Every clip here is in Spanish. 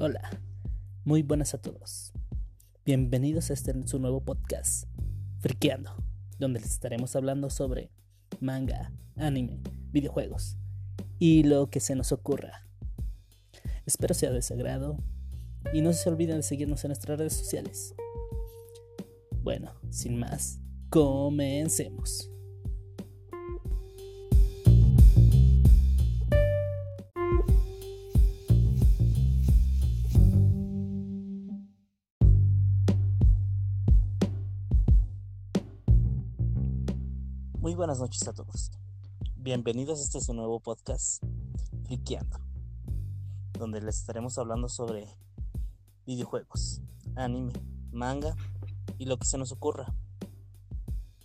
Hola, muy buenas a todos. Bienvenidos a este su nuevo podcast, Friqueando, donde les estaremos hablando sobre manga, anime, videojuegos y lo que se nos ocurra. Espero sea de su agrado y no se olviden de seguirnos en nuestras redes sociales. Bueno, sin más, comencemos. Buenas noches a todos. Bienvenidos a este su nuevo podcast, Friqueando, donde les estaremos hablando sobre videojuegos, anime, manga y lo que se nos ocurra.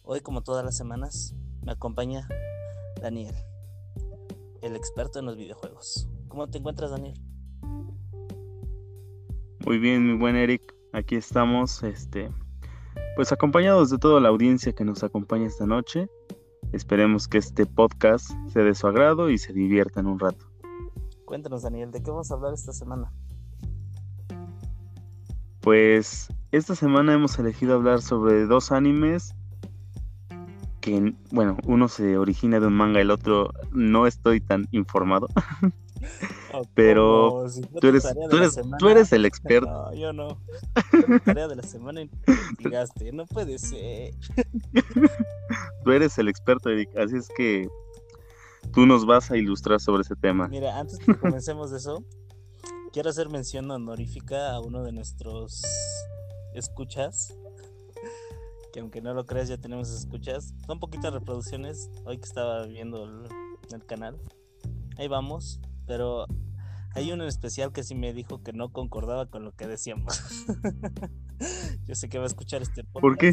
Hoy, como todas las semanas, me acompaña Daniel, el experto en los videojuegos. ¿Cómo te encuentras, Daniel? Muy bien, mi buen Eric. Aquí estamos, este, pues acompañados de toda la audiencia que nos acompaña esta noche. Esperemos que este podcast sea de su agrado y se diviertan un rato. Cuéntanos, Daniel, ¿de qué vamos a hablar esta semana? Pues esta semana hemos elegido hablar sobre dos animes que, bueno, uno se origina de un manga, el otro no estoy tan informado. Pero tú, eres, tú, eres, tú eres el experto. No, yo no. Tarea de la semana investigaste. No puede ser. tú eres el experto, Eric. Así es que tú nos vas a ilustrar sobre ese tema. Mira, antes que comencemos eso, quiero hacer mención honorífica a uno de nuestros escuchas. Que aunque no lo creas, ya tenemos escuchas. Son poquitas reproducciones. Hoy que estaba viendo el, el canal. Ahí vamos. Pero hay uno en especial que sí me dijo que no concordaba con lo que decíamos. Yo sé que va a escuchar este podcast. ¿Por qué?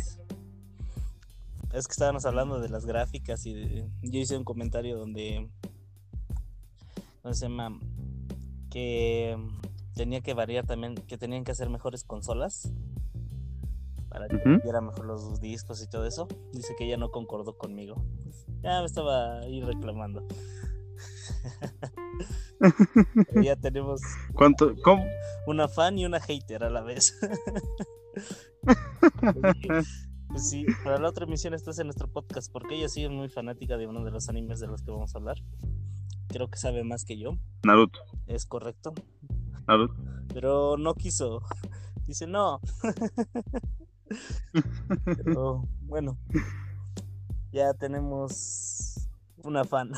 Es que estábamos hablando de las gráficas y de... yo hice un comentario donde... No se llama... Que tenía que variar también, que tenían que hacer mejores consolas para que viera mejor los discos y todo eso. Dice que ella no concordó conmigo. Ya me estaba ahí reclamando. Ya tenemos ¿Cuánto? ¿Cómo? una fan y una hater a la vez. pues sí, para la otra emisión estás en nuestro podcast porque ella sí es muy fanática de uno de los animes de los que vamos a hablar. Creo que sabe más que yo, Naruto. es correcto. Naruto. Pero no quiso. Dice no. Pero bueno, ya tenemos una fan.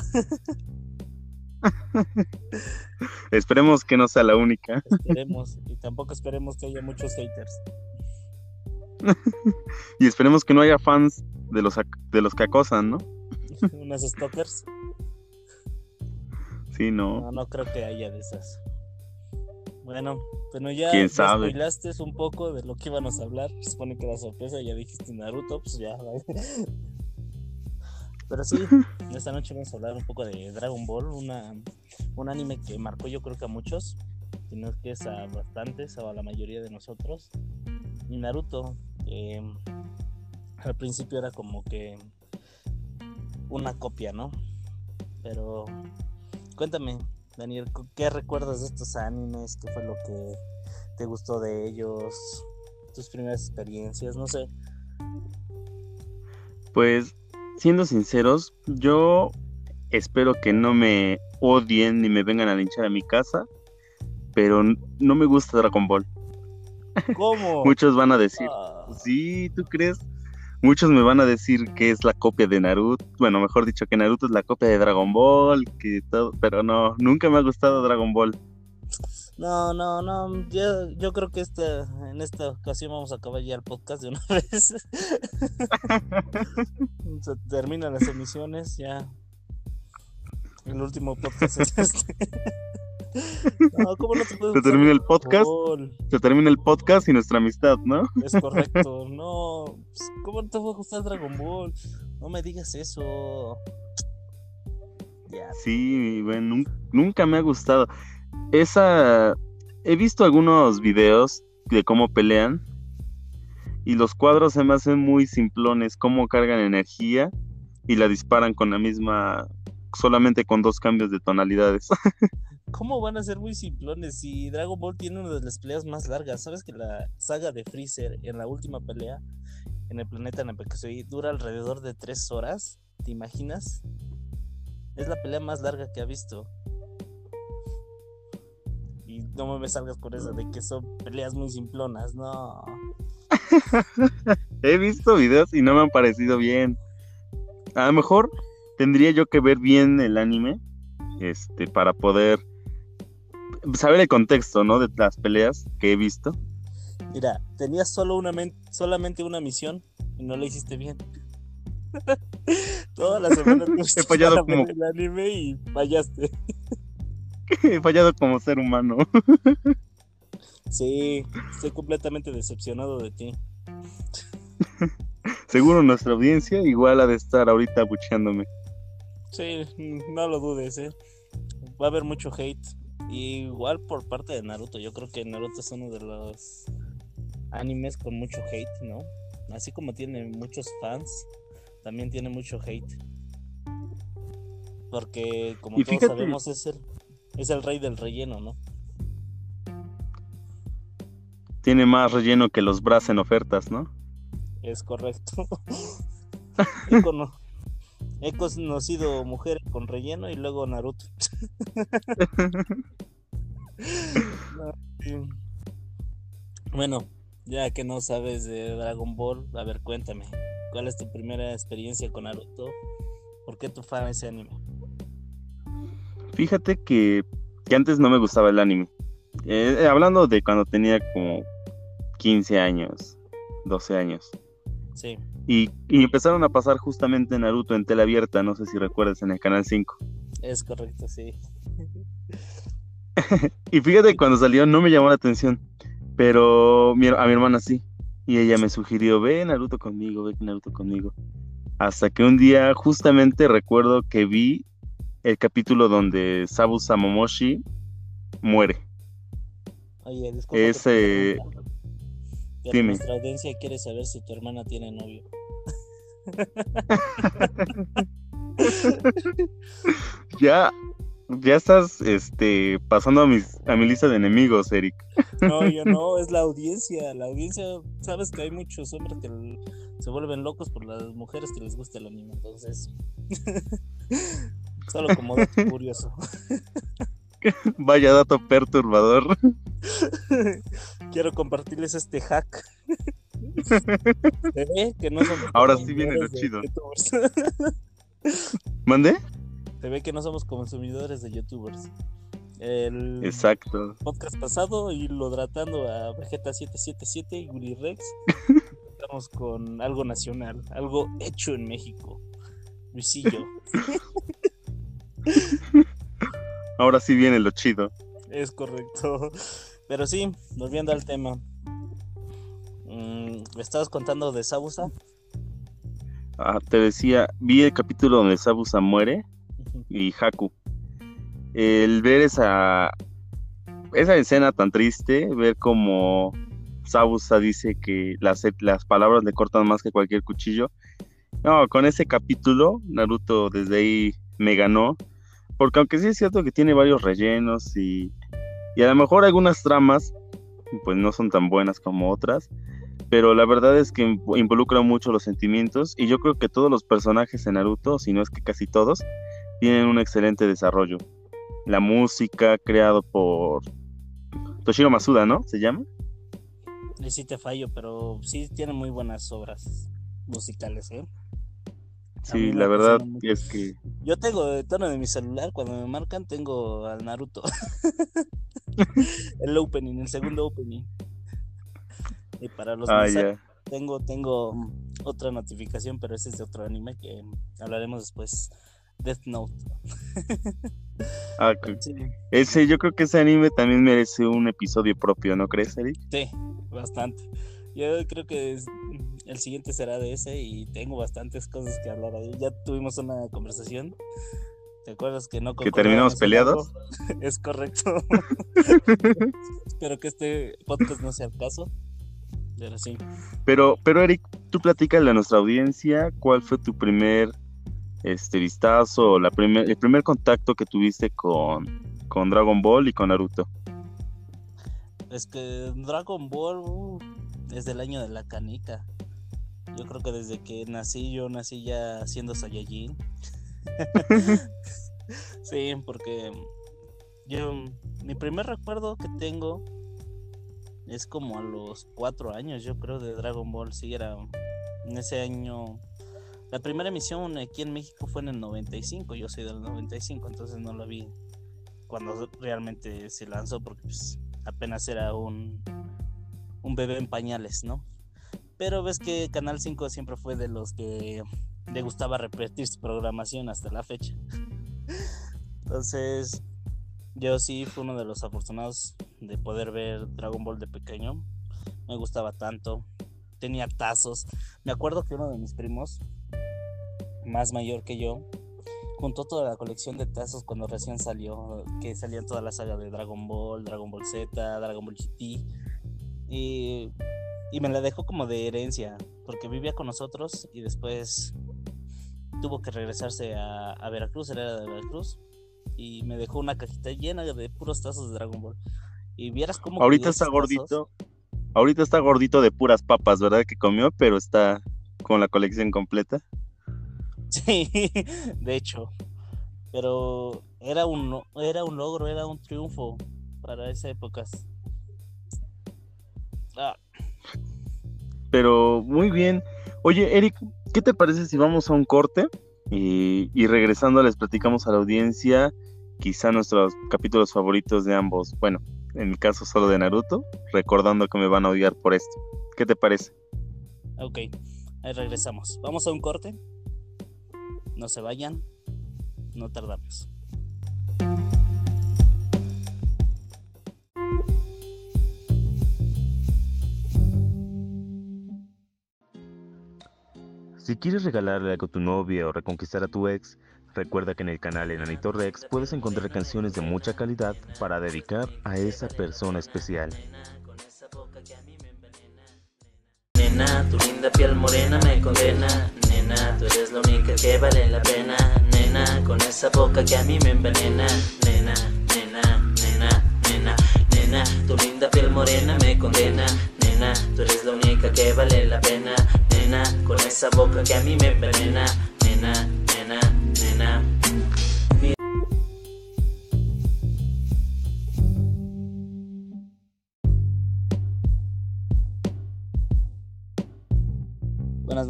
Esperemos que no sea la única. Esperemos. Y tampoco esperemos que haya muchos haters. Y esperemos que no haya fans de los, de los que acosan, ¿no? Unas stalkers. Sí, no. No, no creo que haya de esas. Bueno, bueno ya ¿Quién sabe? un poco de lo que íbamos a hablar. Se supone que era sorpresa, ya dijiste Naruto, pues ya. Pero sí, esta noche vamos a hablar un poco de Dragon Ball, una, un anime que marcó yo creo que a muchos, si no es que es a bastantes o a la mayoría de nosotros. Y Naruto, que al principio era como que una copia, ¿no? Pero cuéntame, Daniel, ¿qué recuerdas de estos animes? ¿Qué fue lo que te gustó de ellos? Tus primeras experiencias, no sé. Pues, siendo sinceros, yo espero que no me odien ni me vengan a linchar a mi casa, pero no me gusta Dragon Ball. ¿Cómo? Muchos van a decir, Ah, sí, ¿tú crees? Muchos me van a decir que es la copia de Naruto, bueno, mejor dicho, que Naruto es la copia de Dragon Ball, que todo, pero no, nunca me ha gustado Dragon Ball. No, no, no. Yo, yo creo que este, en esta ocasión vamos a acabar ya el podcast de una vez. Se terminan las emisiones, ya. El último podcast es este. No, ¿cómo no te Se termina el podcast. Se termina el podcast y nuestra amistad, ¿no? Es correcto, no. pues, ¿Cómo no te va a gustar Dragon Ball? No me digas eso. Sí, bueno, nun- nunca me ha gustado. Esa. He visto algunos videos de cómo pelean. Y los cuadros se me hacen muy simplones, cómo cargan energía y la disparan con la misma. solamente con dos cambios de tonalidades. ¿Cómo van a ser muy simplones si Dragon Ball tiene una de las peleas más largas? ¿Sabes que la saga de Freezer en la última pelea en el planeta soy dura alrededor de tres horas? ¿Te imaginas? Es la pelea más larga que ha visto. No me salgas con eso de que son peleas muy simplonas, no. He visto videos y no me han parecido bien. A lo mejor tendría yo que ver bien el anime este para poder saber el contexto, ¿no? De las peleas que he visto. Mira, tenías solo una solamente una misión y no la hiciste bien. Toda la semana he fallado como el anime y fallaste. He fallado como ser humano. sí, estoy completamente decepcionado de ti. Seguro nuestra audiencia igual ha de estar ahorita bucheándome. Sí, no lo dudes, ¿eh? Va a haber mucho hate. igual por parte de Naruto. Yo creo que Naruto es uno de los animes con mucho hate, ¿no? Así como tiene muchos fans, también tiene mucho hate. Porque, como todos sabemos, es el, es el rey del relleno, ¿no? Tiene más relleno que los Bras en ofertas, ¿no? Es correcto. He conocido mujeres con relleno y luego Naruto. bueno, ya que no sabes de Dragon Ball, a ver, cuéntame. ¿Cuál es tu primera experiencia con Naruto? ¿Por qué tu fan ese anime? Fíjate que, antes no me gustaba el anime. Eh, eh, hablando de cuando tenía como 15 años, 12 años. Sí. Y, empezaron a pasar justamente Naruto en tela abierta, no sé si recuerdas, en el canal 5. Es correcto, sí. y fíjate, cuando salió no me llamó la atención, pero a mi hermana sí. Y ella me sugirió, ve Naruto conmigo, ve Naruto conmigo. Hasta que un día justamente recuerdo que vi el capítulo donde Sabu Samomoshi muere. Oye, Ese... Dime. Nuestra audiencia quiere saber si tu hermana tiene novio. ya, ya estás este, pasando a, mis, a mi lista de enemigos, Eric. No, yo no, es la audiencia. La audiencia, sabes que hay muchos hombres que se vuelven locos por las mujeres que les gusta el anime, entonces. Solo como dato curioso. Vaya dato perturbador. Quiero compartirles este hack. que no Ahora sí viene lo chido. ¿Mande? Se ve que no somos consumidores de youtubers. El Exacto. podcast pasado, y lo tratando a Vegeta 777 y Willy Rex. Estamos con algo nacional, algo hecho en México. Luisillo. Ahora sí viene lo chido. Es correcto. Pero sí, volviendo al tema. Mm, ¿Me estabas contando de Sabusa? Ah, te decía, vi el capítulo donde Sabusa muere y Haku. El ver esa, esa escena tan triste, ver como Sabusa dice que las, las palabras le cortan más que cualquier cuchillo. No, con ese capítulo, Naruto desde ahí me ganó. Porque aunque sí es cierto que tiene varios rellenos y, y a lo mejor algunas tramas, pues no son tan buenas como otras, pero la verdad es que involucra mucho los sentimientos y yo creo que todos los personajes en Naruto, si no es que casi todos, tienen un excelente desarrollo. La música creado por Toshiro Masuda, ¿no? ¿Se llama? Sí te fallo, pero sí tiene muy buenas obras musicales, ¿eh? Sí, la verdad es que... Yo tengo de tono de mi celular, cuando me marcan tengo al Naruto. el opening, el segundo opening. Y para los ah, tengo, tengo otra notificación, pero ese es de otro anime que hablaremos después. Death Note. ah, Ese, yo creo que ese anime también merece un episodio propio, ¿no crees, Eric? Sí, bastante. Yo creo que el siguiente será de ese y tengo bastantes cosas que hablar ahí. Ya tuvimos una conversación. ¿Te acuerdas que no Que terminamos peleados? es correcto. Espero que este podcast no sea el caso. Pero sí. Pero, pero Eric, tú platícale a nuestra audiencia cuál fue tu primer este vistazo, la primer, el primer contacto que tuviste con, con Dragon Ball y con Naruto. Es que Dragon Ball uh, es del año de la canica. Yo creo que desde que nací, yo nací ya siendo Saiyajin. sí, porque yo, mi primer recuerdo que tengo es como a los cuatro años, yo creo, de Dragon Ball. Sí, era en ese año. La primera emisión aquí en México fue en el 95, yo soy del 95, entonces no lo vi cuando realmente se lanzó porque pues, apenas era un, un bebé en pañales, ¿no? Pero ves que Canal 5 siempre fue de los que le gustaba repetir su programación hasta la fecha. Entonces, yo sí fui uno de los afortunados de poder ver Dragon Ball de pequeño. Me gustaba tanto. Tenía tazos. Me acuerdo que uno de mis primos, más mayor que yo, juntó toda la colección de tazos cuando recién salió, que salían toda la saga de Dragon Ball, Dragon Ball Z, Dragon Ball GT. Y, y me la dejó como de herencia, porque vivía con nosotros y después tuvo que regresarse a, a Veracruz, era de Veracruz, y me dejó una cajita llena de puros tazos de Dragon Ball. Y vieras cómo... Ahorita está gordito. Ahorita está gordito de puras papas, ¿verdad? Que comió, pero está con la colección completa. Sí, de hecho. Pero era un, era un logro, era un triunfo para esas épocas. Ah. Pero muy bien. Oye, Eric, ¿qué te parece si vamos a un corte? Y, y, regresando les platicamos a la audiencia quizá nuestros capítulos favoritos de ambos. Bueno, en mi caso solo de Naruto, recordando que me van a odiar por esto. ¿Qué te parece? Ok, ahí regresamos. Vamos a un corte. No se vayan, no tardamos. Si quieres regalarle algo a tu novia o reconquistar a tu ex, recuerda que en el canal Enanito Rex puedes encontrar canciones de mucha calidad para dedicar a esa persona especial. Nena, tu linda piel morena me condena. Nena, tú eres la única que vale la pena. Nena, con esa boca que a mí me envenena. Nena, nena, nena, nena, nena, tu linda piel morena me condena. Nena, tú eres la única que vale la pena con esa boca que a mí me envenena, nena, nena, nena.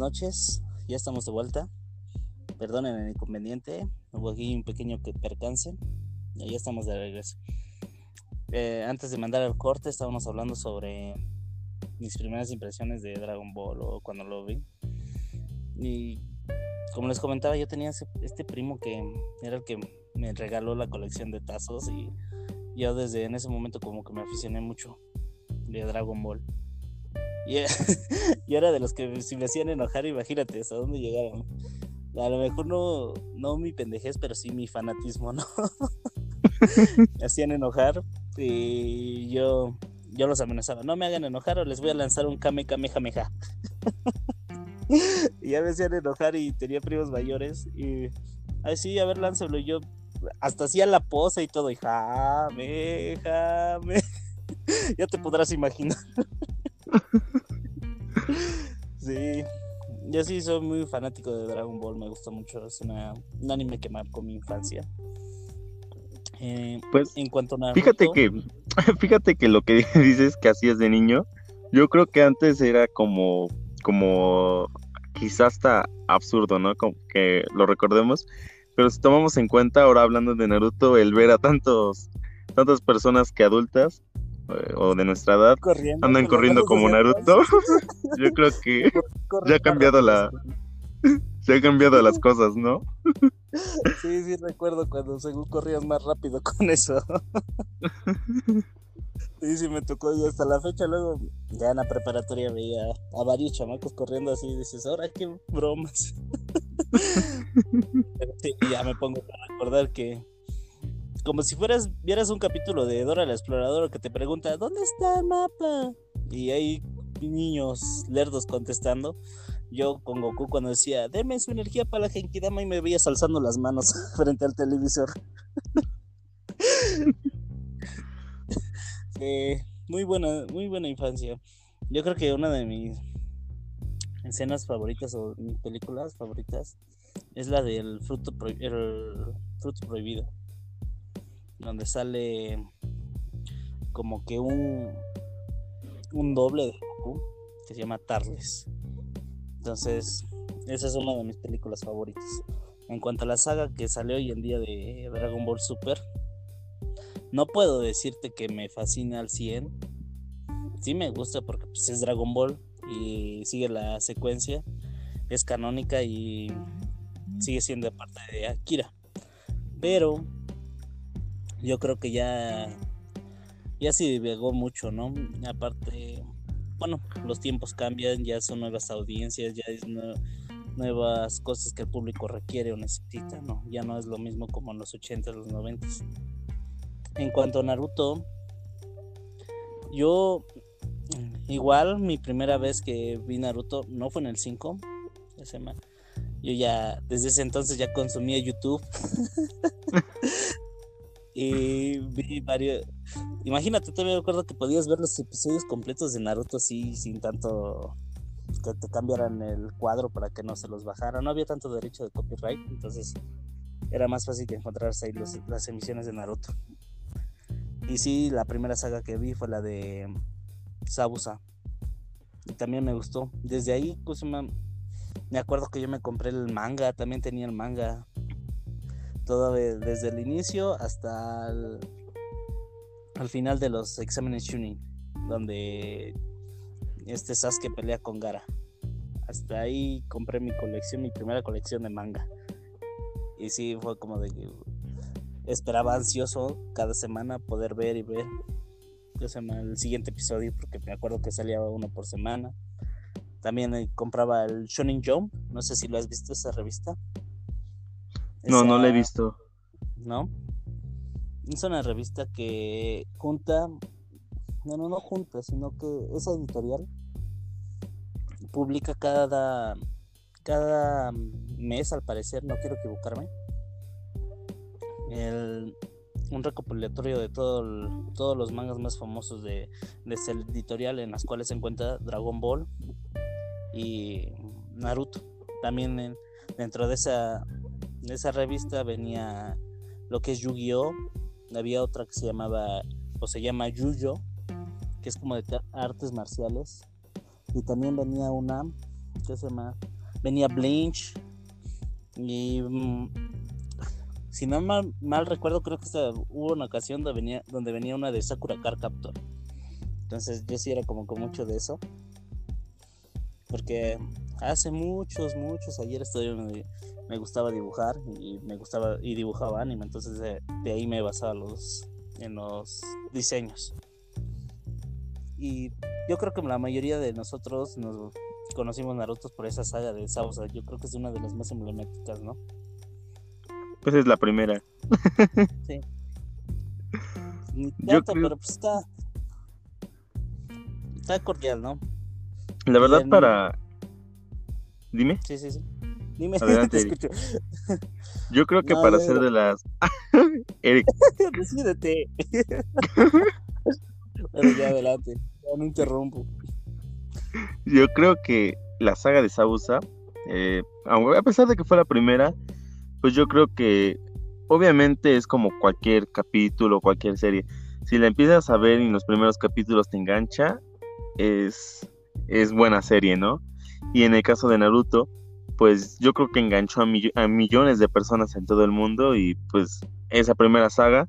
Noches, ya estamos de vuelta. Perdonen el inconveniente, hubo aquí un pequeño percance. Ya estamos de regreso. Eh, antes de mandar el corte, estábamos hablando sobre mis primeras impresiones de Dragon Ball o cuando lo vi. Y como les comentaba, yo tenía este primo que era el que me regaló la colección de tazos y yo desde en ese momento como que me aficioné mucho de Dragon Ball. Y, era de los que si me hacían enojar, imagínate hasta dónde llegaron. A lo mejor no, no mi pendejez, pero sí mi fanatismo, ¿no? me hacían enojar y yo yo los amenazaba, no me hagan enojar o les voy a lanzar un Kame Kamehameha. y ya me hacían enojar y tenía primos mayores y así, a ver, lánzalo. Y yo hasta hacía la pose y todo, y jame, jame. ya te podrás imaginar. Sí, yo sí soy muy fanático de Dragon Ball, me gusta mucho, es una, un anime que marcó mi infancia. Eh, pues en cuanto a fíjate que fíjate que lo que dices que hacías de niño, yo creo que antes era como como quizás hasta absurdo, ¿no? Como que lo recordemos, pero si tomamos en cuenta ahora hablando de Naruto el ver a tantos tantas personas que adultas o de nuestra edad andan corriendo como Naruto, yo creo que ya ha cambiado la se han cambiado las cosas, ¿no? Sí, sí, recuerdo cuando según corrías más rápido con eso. Sí, sí, me tocó y hasta la fecha luego ya en la preparatoria veía a varios chamacos corriendo así y dices, ahora qué bromas. y ya me pongo a recordar que como si fueras, vieras un capítulo de Dora la Exploradora que te pregunta, ¿dónde está el mapa? Y hay niños lerdos contestando yo con Goku cuando decía, deme su energía para la Genkidama y me veía alzando las manos frente al televisor. Eh, muy buena, muy buena infancia. Yo creo que una de mis escenas favoritas o mis películas favoritas es la del fruto, el fruto prohibido. Donde sale como que un un doble de Goku que se llama Tarles. Entonces, esa es una de mis películas favoritas. En cuanto a la saga que sale hoy en día de Dragon Ball Super, no puedo decirte que me fascina al 100. Sí me gusta porque pues, es Dragon Ball y sigue la secuencia, es canónica y sigue siendo parte de Akira. Pero yo creo que ya ya se divagó mucho, ¿no? Aparte, bueno, los tiempos cambian, ya son nuevas audiencias, ya es nuevas cosas que el público requiere o necesita, ¿no? Ya no es lo mismo como en los 80, los 90. En cuanto a Naruto, yo igual mi primera vez que vi Naruto no fue en el 5, yo ya desde ese entonces ya consumía YouTube. y vi varios imagínate, todavía me acuerdo que podías ver los episodios completos de Naruto así sin tanto que te cambiaran el cuadro para que no se los bajara. No había tanto derecho de copyright, entonces era más fácil que encontrarse ahí las emisiones de Naruto. Y sí, la primera saga que vi fue la de Sabusa. Y también me gustó. Desde ahí, me acuerdo que yo me compré el manga, también tenía el manga. Todo desde el inicio hasta el, al final de los exámenes Shunin, donde este Sasuke pelea con Gara. Hasta ahí compré mi colección, mi primera colección de manga. Y sí, fue como de que esperaba ansioso cada semana poder ver y ver el siguiente episodio, porque me acuerdo que salía uno por semana. También eh, compraba el Shonen Jump, no sé si lo has visto esa revista. No, no la he visto. ¿No? es una revista que junta, no, no, no junta, sino que esa editorial publica cada, cada mes, al parecer, no quiero equivocarme, un recopilatorio de todo todos los mangas más famosos de, de esa editorial, en las cuales se encuentra Dragon Ball y Naruto. También dentro de esa, de esa revista venía lo que es Yu-Gi-Oh! había otra que se llamaba, o se llama Yuyo, que es como de artes marciales. Y también venía una, ¿qué se llama? Venía Blinch. Y mm, si no mal, mal, recuerdo, creo que hubo una ocasión donde venía, donde venía una de Sakura Car Captor. Entonces yo sí era como con mucho de eso. Porque hace muchos, muchos ayer estoy me gustaba dibujar y me gustaba y dibujaba anime, entonces de, ahí me basaba los, en los diseños. Y yo creo que la mayoría de nosotros nos conocimos Naruto por esa saga de Sausa. Yo creo que es una de las más emblemáticas, ¿no? Pues es la primera. sí. yo pero pues está. Está cordial, ¿no? La verdad, para. Dime. Sí, sí, sí. Dime, Adelante, Yo creo que para ser de las. Eric. Decídete. Pero ya adelante, ya no interrumpo. Yo creo que la saga de Sabusa, eh, a pesar de que fue la primera, pues yo creo que obviamente es como cualquier capítulo, cualquier serie. Si la empiezas a ver y en los primeros capítulos te engancha, es, es buena serie, ¿no? Y en el caso de Naruto, pues yo creo que enganchó a, millones de personas en todo el mundo y pues esa primera saga,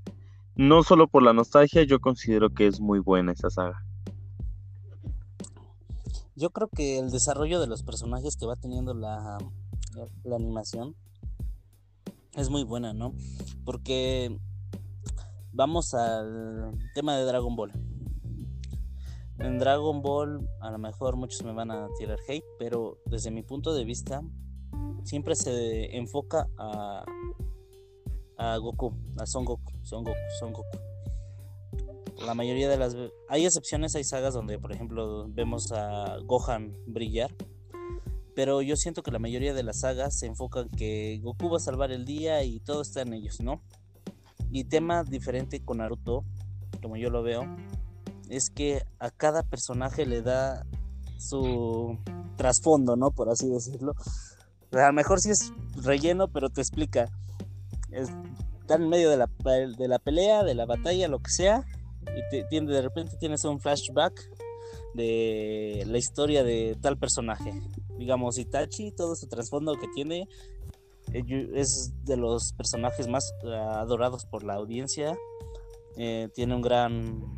no solo por la nostalgia, yo considero que es muy buena esa saga. Yo creo que el desarrollo de los personajes que va teniendo la, animación es muy buena, ¿no? Porque vamos al tema de Dragon Ball. En Dragon Ball, a lo mejor muchos me van a tirar hate, pero desde mi punto de vista, siempre se enfoca a, a Goku, a Son Goku, Son Goku, Son Goku. La mayoría de las hay excepciones, hay sagas donde, por ejemplo, vemos a Gohan brillar, pero yo siento que la mayoría de las sagas se enfocan que Goku va a salvar el día y todo está en ellos, ¿no? Y tema diferente con Naruto, como yo lo veo, es que a cada personaje le da su trasfondo, ¿no? Por así decirlo. A lo mejor sí es relleno, pero te explica. está en medio de la, de la pelea, de la batalla, lo que sea, y de repente tienes un flashback de la historia de tal personaje. Digamos, Itachi, todo su trasfondo que tiene, eh, es de los personajes más adorados por la audiencia. Eh, tiene un gran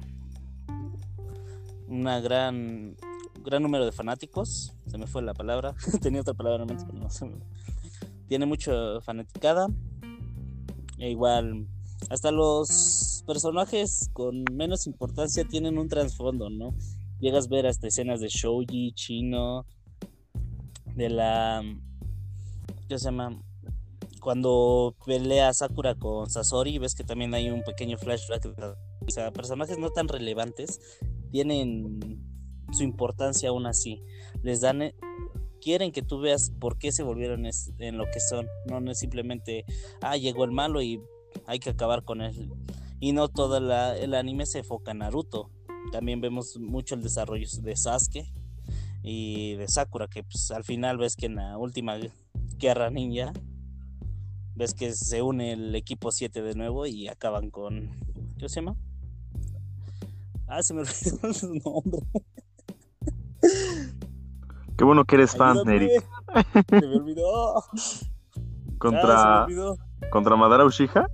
una gran gran número de fanáticos se me fue la palabra tenía otra palabra en mente no se tiene mucha fanaticada e igual hasta los personajes con menos importancia tienen un trasfondo no llegas a ver hasta escenas de Shoji chino de la ¿qué se llama? cuando pelea Sakura con Sasori, ves que también hay un pequeño flashback. O sea, personajes no tan relevantes tienen su importancia aún así. Les dan, eh, quieren que tú veas por qué se volvieron en lo que son. No, no es simplemente, ah, llegó el malo y hay que acabar con él. Y no todo el anime se enfoca en Naruto. También vemos mucho el desarrollo de Sasuke y de Sakura, que pues, al final ves que en la última guerra ninja ves que se une el equipo 7 de nuevo y acaban con. ¿Qué se llama? Ah, se me olvidó su nombre. Qué bueno que eres fan, Eric. Se me olvidó. Contra. Ah, ¿Contra Madara Uchiha?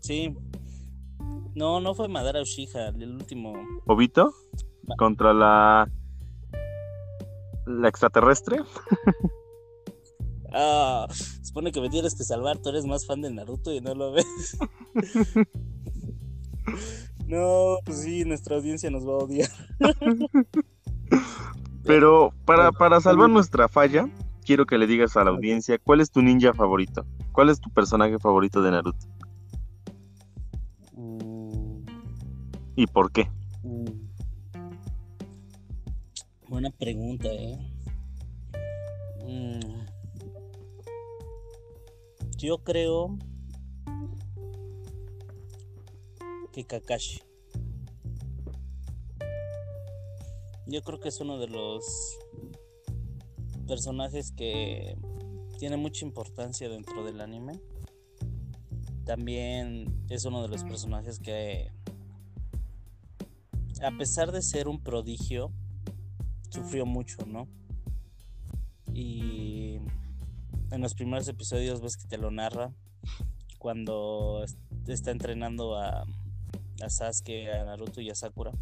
Sí. No, no fue Madara Uchiha, el último. ¿Obito? ¿Contra la. la extraterrestre? Ah, supone que me tienes que salvar, tú eres más fan de Naruto y no lo ves. no, pues sí, nuestra audiencia nos va a odiar. Pero para, para salvar nuestra falla, quiero que le digas a la audiencia cuál es tu ninja favorito. ¿Cuál es tu personaje favorito de Naruto? Mm. ¿Y por qué? Mm. Buena pregunta, eh. Mm. Yo creo que Kakashi. Yo creo que es uno de los personajes que tiene mucha importancia dentro del anime. También es uno de los personajes que, a pesar de ser un prodigio, sufrió mucho, ¿no? Y en los primeros episodios ves que te lo narra cuando está entrenando a, a Sasuke, a Naruto y a Sakura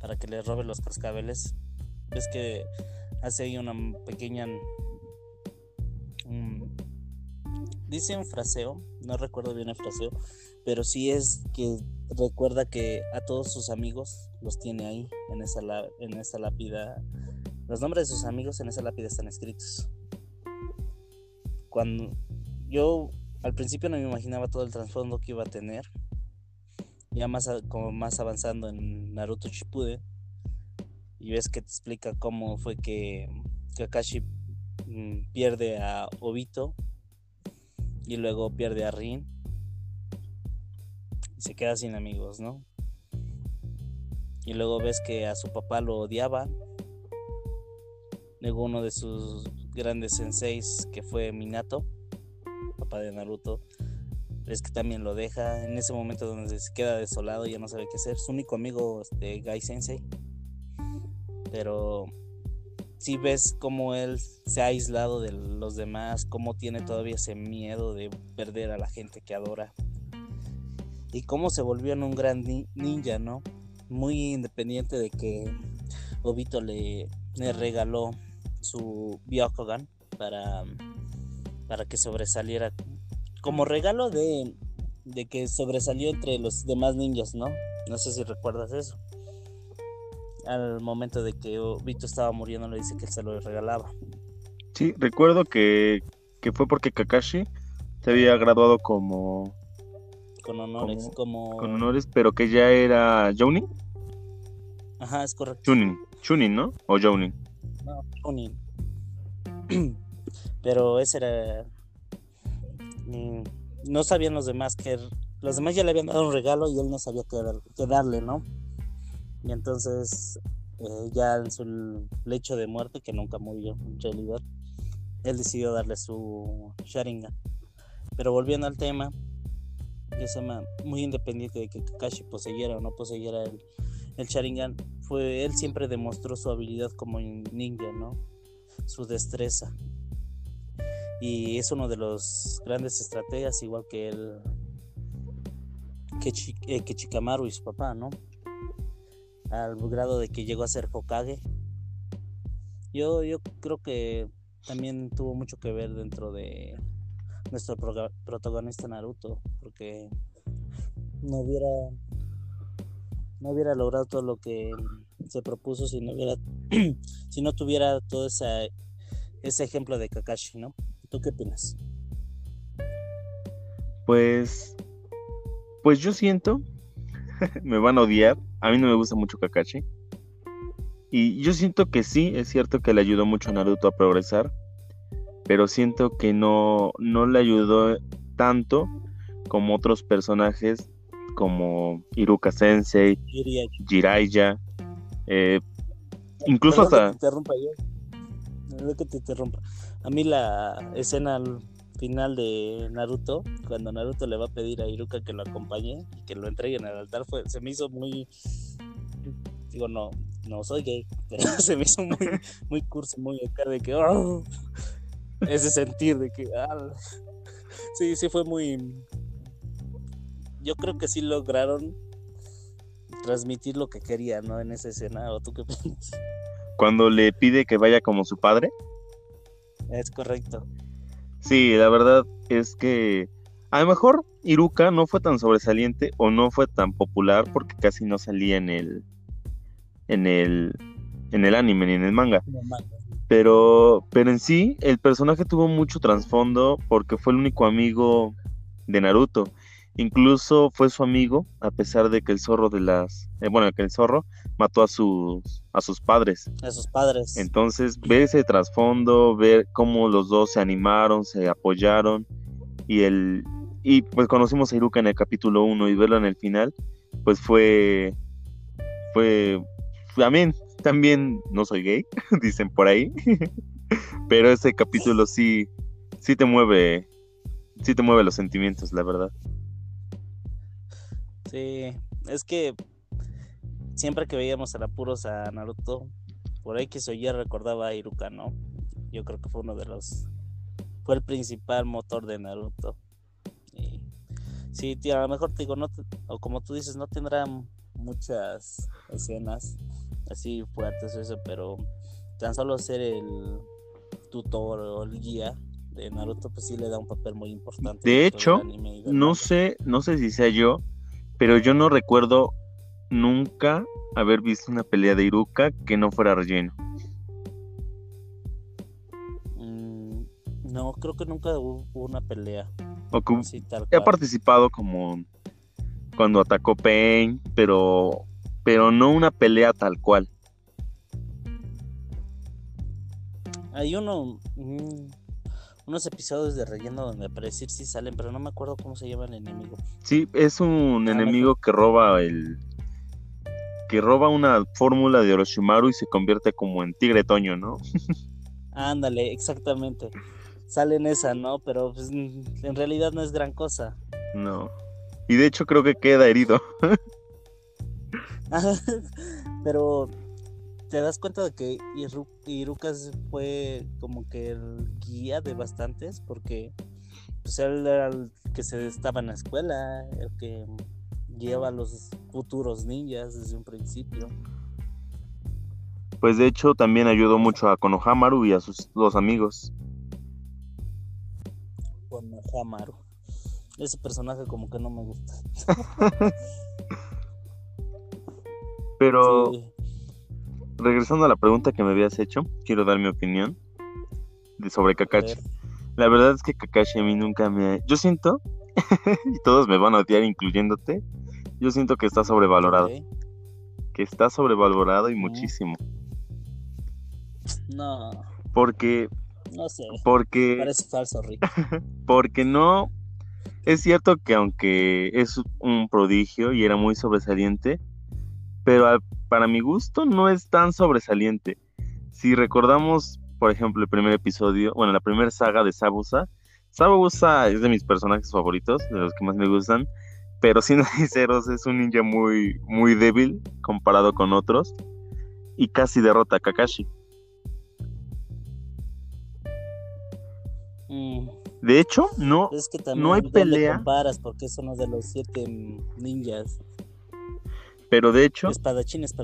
para que le robe los cascabeles. Ves que hace ahí una pequeña. dice un fraseo, no recuerdo bien el fraseo, pero sí es que recuerda que a todos sus amigos los tiene ahí en esa, en esa lápida. Los nombres de sus amigos en esa lápida están escritos cuando yo al principio no me imaginaba todo el trasfondo que iba a tener. Ya más como más avanzando en Naruto Shippuden y ves que te explica cómo fue que Kakashi mm, pierde a Obito y luego pierde a Rin y se queda sin amigos, ¿no? Y luego ves que a su papá lo odiaba. Luego uno de sus grandes senseis que fue Minato, papá de Naruto, es que también lo deja en ese momento donde se queda desolado, ya no sabe qué hacer. Su único amigo, este Gai Sensei. Pero si ves cómo él se ha aislado de los demás, cómo tiene todavía ese miedo de perder a la gente que adora. Y cómo se volvió en un gran ninja, ¿no? Muy independiente de que Obito le, le regaló su Byakugan para, para que sobresaliera como regalo de, de que sobresalió entre los demás ninjas, ¿no? No sé si recuerdas eso. Al momento de que Vito estaba muriendo le dice que se lo regalaba. Sí, recuerdo que, que fue porque Kakashi se había graduado como... Con honores, como... Con honores, pero que ya era Jounin. Ajá, es correcto. Chunin, Chunin, ¿no? O Jounin. No, Pero ese era. Mm, no sabían los demás que los demás ya le habían dado un regalo y él no sabía qué, qué darle, ¿no? Y entonces, eh, ya en su lecho de muerte, que nunca murió en realidad, él decidió darle su Sharingan. Pero volviendo al tema, que se llama muy independiente de que Kakashi poseyera o no poseyera el, el Sharingan, fue, él siempre demostró su habilidad como ninja, ¿no? Su destreza. Y es uno de los grandes estrategas, igual que el eh, que Chikamaru y su papá, ¿no? Al grado de que llegó a ser Hokage. Yo, yo creo que también tuvo mucho que ver dentro de nuestro protagonista Naruto, porque no hubiera no hubiera logrado todo lo que se propuso si no hubiera si no tuviera todo esa, ese ejemplo de Kakashi, ¿no? ¿Tú qué opinas? Pues, pues yo siento, me van a odiar, a mí no me gusta mucho Kakashi. Y yo siento que sí, es cierto que le ayudó mucho a Naruto a progresar, pero siento que no, no le ayudó tanto como otros personajes como Iruka Sensei, Jiraiya, eh, incluso Perdón que hasta... te interrumpa yo. Perdón que te interrumpa. A mí la escena al final de Naruto, cuando Naruto le va a pedir a Iruka que lo acompañe y que lo entregue en el altar, fue, se me hizo muy. Digo, no, no soy gay, pero se me hizo muy, muy cursi, muy acá de que. "Oh", ese sentir de que. ah, sí, sí fue muy. Yo creo que sí lograron transmitir lo que querían, ¿no? En esa escena, ¿o tú qué piensas? Cuando le pide que vaya como su padre, Es correcto. Sí, la verdad es que a lo mejor Iruka no fue tan sobresaliente o no fue tan popular porque casi no salía en el en el en el anime ni en el manga, pero pero en sí el personaje tuvo mucho trasfondo porque fue el único amigo de Naruto. Incluso fue su amigo a pesar de que el zorro de las eh, bueno, que el zorro mató a sus a sus padres. A sus padres. Entonces, ver ese trasfondo, ver cómo los dos se animaron, se apoyaron y el y pues conocimos a Iruka en el capítulo 1 y verlo en el final, pues fue fue también también no soy gay, dicen por ahí. Pero ese capítulo sí sí te mueve sí te mueve los sentimientos, la verdad. Sí, es que siempre que veíamos a apuros a Naruto, por ahí que se oía recordaba a Iruka, ¿no? Yo creo que fue uno de los. Fue el principal motor de Naruto. Y sí, tío, a lo mejor te digo, no te- o como tú dices, no tendrá muchas escenas así fuertes, eso, pero tan solo ser el tutor o el guía de Naruto, pues sí le da un papel muy importante. De hecho, No sé, no sé si sea yo, pero yo no recuerdo nunca haber visto una pelea de Iruka que no fuera relleno. Mm, no, creo que nunca hubo una pelea. O que así tal ha cual. participado como cuando atacó Pain, pero pero no una pelea tal cual. Hay uno, mm, unos episodios de relleno donde aparecir sí salen, pero no me acuerdo cómo se llama el enemigo. Sí, es un Ah, enemigo que roba el que roba una fórmula de Orochimaru y se convierte como en Tigre Toño, ¿no? Ándale, exactamente. Sale en esa, ¿no? Pero pues, en realidad no es gran cosa. No. Y de hecho creo que queda herido. pero te das cuenta de que Iru- Irukas fue como que el guía de bastantes, porque pues él era el que se estaba en la escuela, el que guiaba a los futuros ninjas desde un principio. Pues de hecho también ayudó mucho a Konohamaru y a sus dos amigos. con Hamaru. Ese personaje como que no me gusta. Pero Sí, regresando a la pregunta que me habías hecho, quiero dar mi opinión de sobre Kakashi. La verdad es que Kakashi a mí nunca me... Yo siento, y todos me van a odiar incluyéndote, yo siento que está sobrevalorado. Que está sobrevalorado y Ujú. muchísimo. No, Porque, no sé. porque, Parece falso, Rick. porque no... Es cierto que aunque es un prodigio y era muy sobresaliente, pero a- para mi gusto no es tan sobresaliente. Si recordamos, por ejemplo, el primer episodio, bueno, la primera saga de Sabusa, Sabusa es de mis personajes favoritos, de los que más me gustan, pero siendo sinceros, es un ninja muy, muy débil comparado con otros y casi derrota a Kakashi. Mm, De hecho, no, es que también No hay ¿dónde pelea. comparas porque es uno de los siete ninjas. Pero de hecho,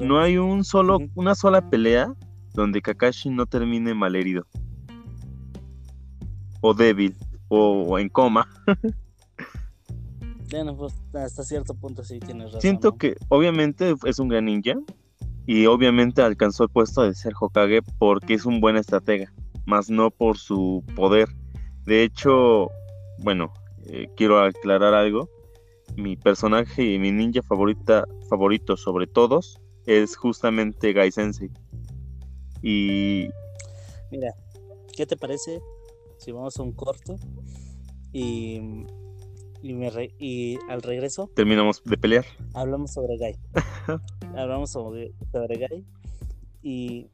no hay un solo, una sola pelea donde Kakashi no termine malherido. O débil, o, o en coma. Bueno, pues, hasta cierto punto sí tienes razón. Siento ¿no? que obviamente es un gran ninja y obviamente alcanzó el puesto de ser Hokage porque es un buen estratega, más no por su poder. De hecho, bueno, eh, quiero aclarar algo. Mi personaje y mi ninja favorita, favorito sobre todos es justamente Gai Sensei. Y Mira, ¿qué te parece si vamos a un corto y, y, me re- y al regreso terminamos de pelear. hablamos sobre Guy? hablamos sobre, sobre Guy y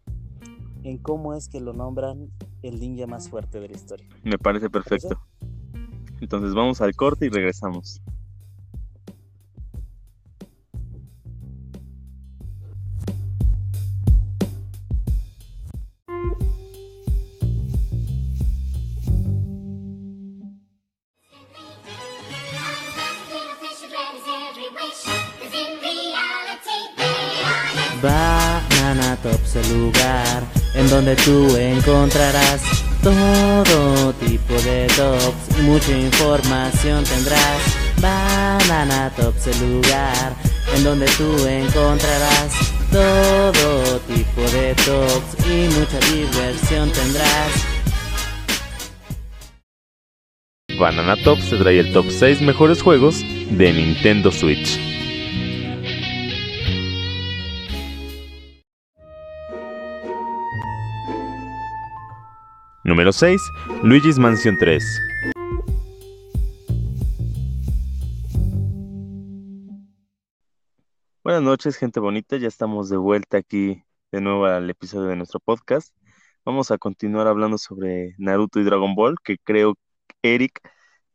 en cómo es que lo nombran el ninja más fuerte de la historia. Me parece perfecto. Entonces vamos al corte y regresamos. Tops, el lugar en donde tú encontrarás todo tipo de tops mucha información tendrás. Banana Tops, el lugar en donde tú encontrarás todo tipo de tops y mucha diversión tendrás. Banana Top se trae el top 6 mejores juegos de Nintendo Switch. Número 6. Luigi's Mansion 3. Buenas noches, gente bonita. Ya estamos de vuelta aquí de nuevo al episodio de nuestro podcast. Vamos a continuar hablando sobre Naruto y Dragon Ball, que creo, Eric,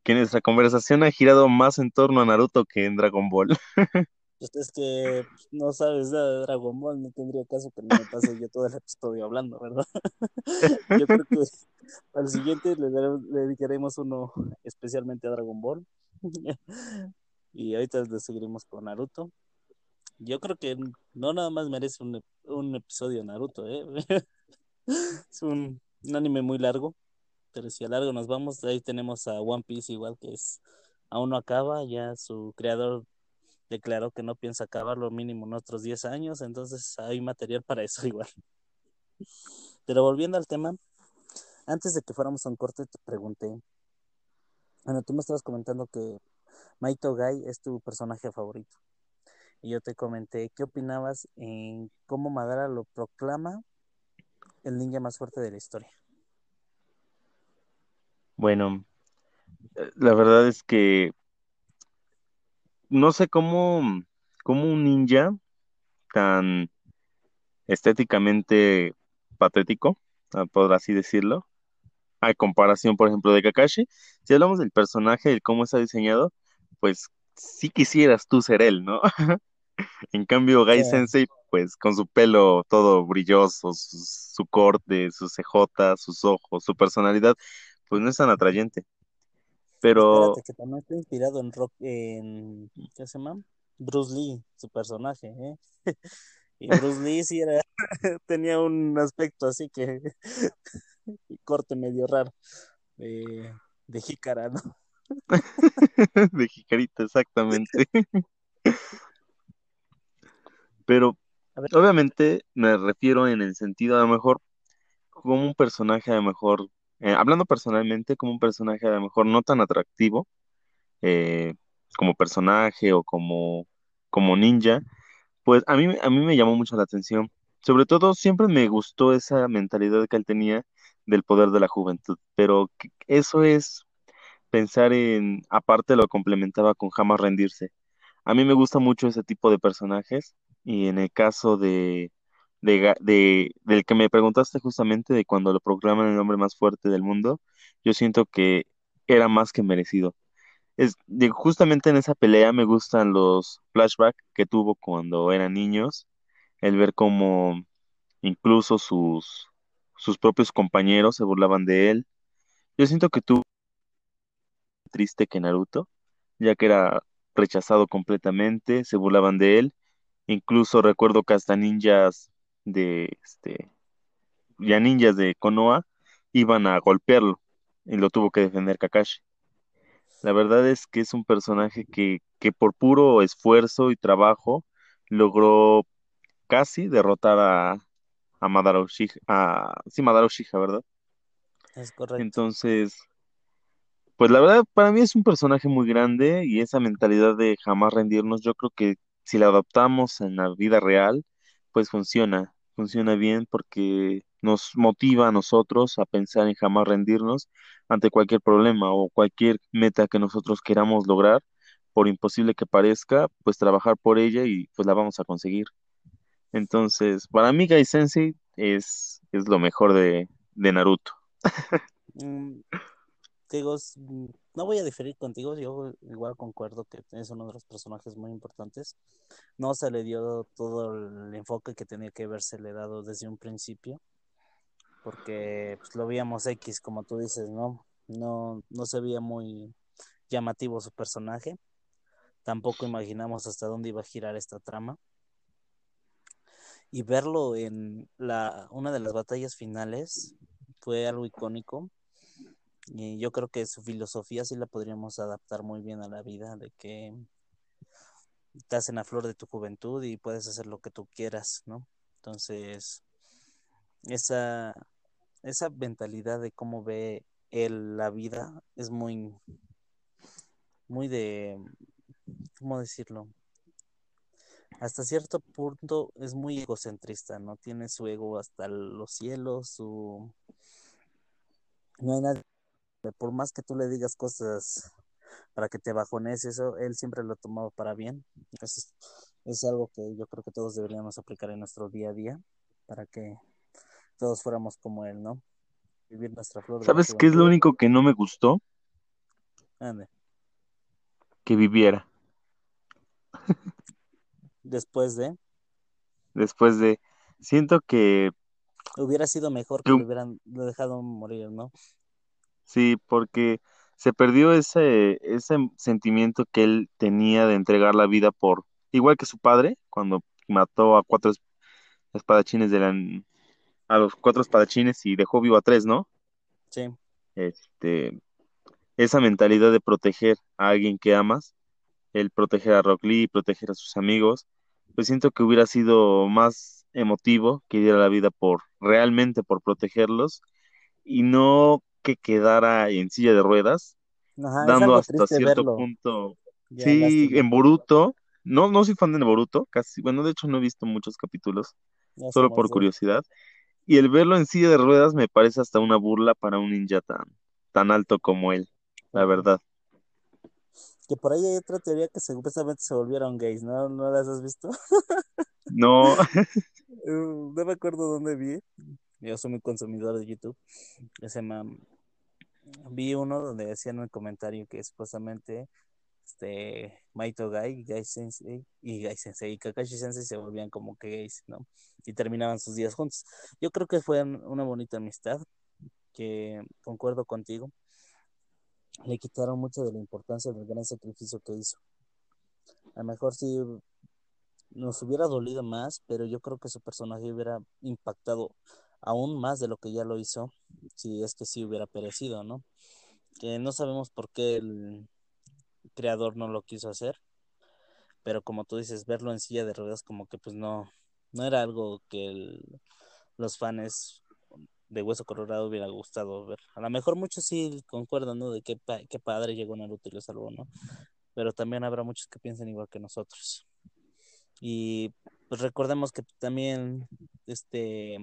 que nuestra conversación ha girado más en torno a Naruto que en Dragon Ball. Pues es que no sabes nada de Dragon Ball, no tendría caso que me pase yo todo el episodio hablando, ¿verdad? Yo creo que al siguiente le, le dedicaremos uno especialmente a Dragon Ball. Y ahorita le seguiremos con Naruto. Yo creo que no nada más merece un, un episodio Naruto, ¿eh? Es un, un anime muy largo, pero si a largo nos vamos, ahí tenemos a One Piece igual que es, aún no acaba, ya su creador declaró que no piensa acabarlo mínimo en otros 10 años, entonces hay material para eso igual. Pero volviendo al tema, antes de que fuéramos a un corte te pregunté, bueno, tú me estabas comentando que Maito Gai es tu personaje favorito. Y yo te comenté, ¿qué opinabas en cómo Madara lo proclama el ninja más fuerte de la historia? Bueno, eh, la verdad es que no sé cómo, cómo un ninja tan estéticamente patético, ah, por así decirlo, a comparación, por ejemplo, de Kakashi, si hablamos del personaje, del cómo está diseñado, pues sí quisieras tú ser él, ¿no? En cambio, Gai Sí. Sensei, pues con su pelo todo brilloso, su, su corte, sus cejotas, sus ojos, su personalidad, pues no es tan atrayente. Pero Espérate, que también está inspirado en rock, en, ¿qué se llama? Bruce Lee, su personaje, ¿eh? Y Bruce Lee sí era, tenía un aspecto así que, corte medio raro, de, de jícara, ¿no? de jicarita, exactamente. Pero obviamente me refiero en el sentido, a lo mejor, como un personaje, a lo mejor, eh, hablando personalmente, como un personaje, a lo mejor no tan atractivo, eh, como personaje o como, como ninja, pues a mí, a mí me llamó mucho la atención. Sobre todo, siempre me gustó esa mentalidad que él tenía del poder de la juventud, pero eso es pensar en, aparte lo complementaba con jamás rendirse. A mí me gusta mucho ese tipo de personajes y en el caso de, de, de- del que me preguntaste justamente de cuando lo proclaman el hombre más fuerte del mundo, yo siento que era más que merecido. Es, justamente en esa pelea me gustan los flashbacks que tuvo cuando eran niños, el ver cómo incluso sus, sus propios compañeros se burlaban de él. Yo siento que tuvo triste que Naruto, ya que era rechazado completamente, se burlaban de él. Incluso recuerdo que hasta ninjas de este, ya ninjas de Konoha iban a golpearlo y lo tuvo que defender Kakashi. La verdad es que es un personaje que, que por puro esfuerzo y trabajo logró casi derrotar a, a Madara Uchiha, a, sí, Madara Uchiha, ¿verdad? Es correcto. Entonces, pues la verdad para mí es un personaje muy grande y esa mentalidad de jamás rendirnos, yo creo que si la adaptamos en la vida real, pues funciona, funciona bien porque nos motiva a nosotros a pensar en jamás rendirnos ante cualquier problema o cualquier meta que nosotros queramos lograr, por imposible que parezca, pues trabajar por ella y pues la vamos a conseguir. Entonces, para mí Gai Sensei es, es lo mejor de, de Naruto. Mm, mm, no voy a diferir contigo, yo igual concuerdo que es uno de los personajes muy importantes. No se le dio todo el enfoque que tenía que le dado desde un principio, porque pues, lo veíamos X, como tú dices, ¿no? No, no se veía muy llamativo su personaje. Tampoco imaginamos hasta dónde iba a girar esta trama. Y verlo en la, una de las batallas finales fue algo icónico. Y yo creo que su filosofía sí la podríamos adaptar muy bien a la vida, de que estás en la flor de tu juventud y puedes hacer lo que tú quieras, ¿no? Entonces, esa, esa mentalidad de cómo ve él la vida es muy, muy de, ¿cómo decirlo? Hasta cierto punto es muy egocentrista, ¿no? Tiene su ego hasta los cielos, su... No hay nadie, por más que tú le digas cosas para que te bajones eso, él siempre lo tomaba para bien. Entonces, es algo que yo creo que todos deberíamos aplicar en nuestro día a día para que todos fuéramos como él, ¿no? Vivir nuestra flor ¿Sabes qué es lo único que no me gustó? Ande. Que viviera Después de, después de... Siento que, hubiera sido mejor que que lo hubieran dejado morir, ¿no? Sí, porque se perdió ese, ese sentimiento que él tenía de entregar la vida por, igual que su padre, cuando mató a cuatro es- espadachines de la, a los cuatro espadachines y dejó vivo a tres, ¿no? Sí, Este, esa mentalidad de proteger a alguien que amas, el proteger a Rock Lee, proteger a sus amigos, pues siento que hubiera sido más emotivo que diera la vida por, realmente por protegerlos y no que quedara en silla de ruedas, ajá, dando hasta cierto verlo, punto, ya sí, lástima, en Boruto, no, no soy fan de Boruto, casi, bueno, de hecho no he visto muchos capítulos, ya solo por curiosidad, y el verlo en silla de ruedas me parece hasta una burla para un ninja tan, tan alto como él, la verdad. Que por ahí hay otra teoría que supuestamente se volvieron gays, ¿no? ¿No las has visto? No, Uh, no me acuerdo dónde vi. Yo soy muy consumidor de YouTube. Ese mam, vi uno donde decían en el comentario que supuestamente este Maito Gai, Gai Sensei y Gai Sensei y Kakashi Sensei se volvían como que gays, ¿no? Y terminaban sus días juntos. Yo creo que fue un- una bonita amistad que concuerdo contigo. Le quitaron mucho de la importancia del gran sacrificio que hizo. A lo mejor sí nos hubiera dolido más, pero yo creo que su personaje hubiera impactado aún más de lo que ya lo hizo, si es que sí hubiera perecido, ¿no? Que no sabemos por qué el creador no lo quiso hacer, pero como tú dices, verlo en silla de ruedas como que pues no, no era algo que los fans de Hueso Colorado hubiera gustado ver. A lo mejor muchos sí concuerdan, ¿no? De qué, qué padre llegó Naruto y lo salvó, ¿no? Pero también habrá muchos que piensen igual que nosotros. Y pues recordemos que también este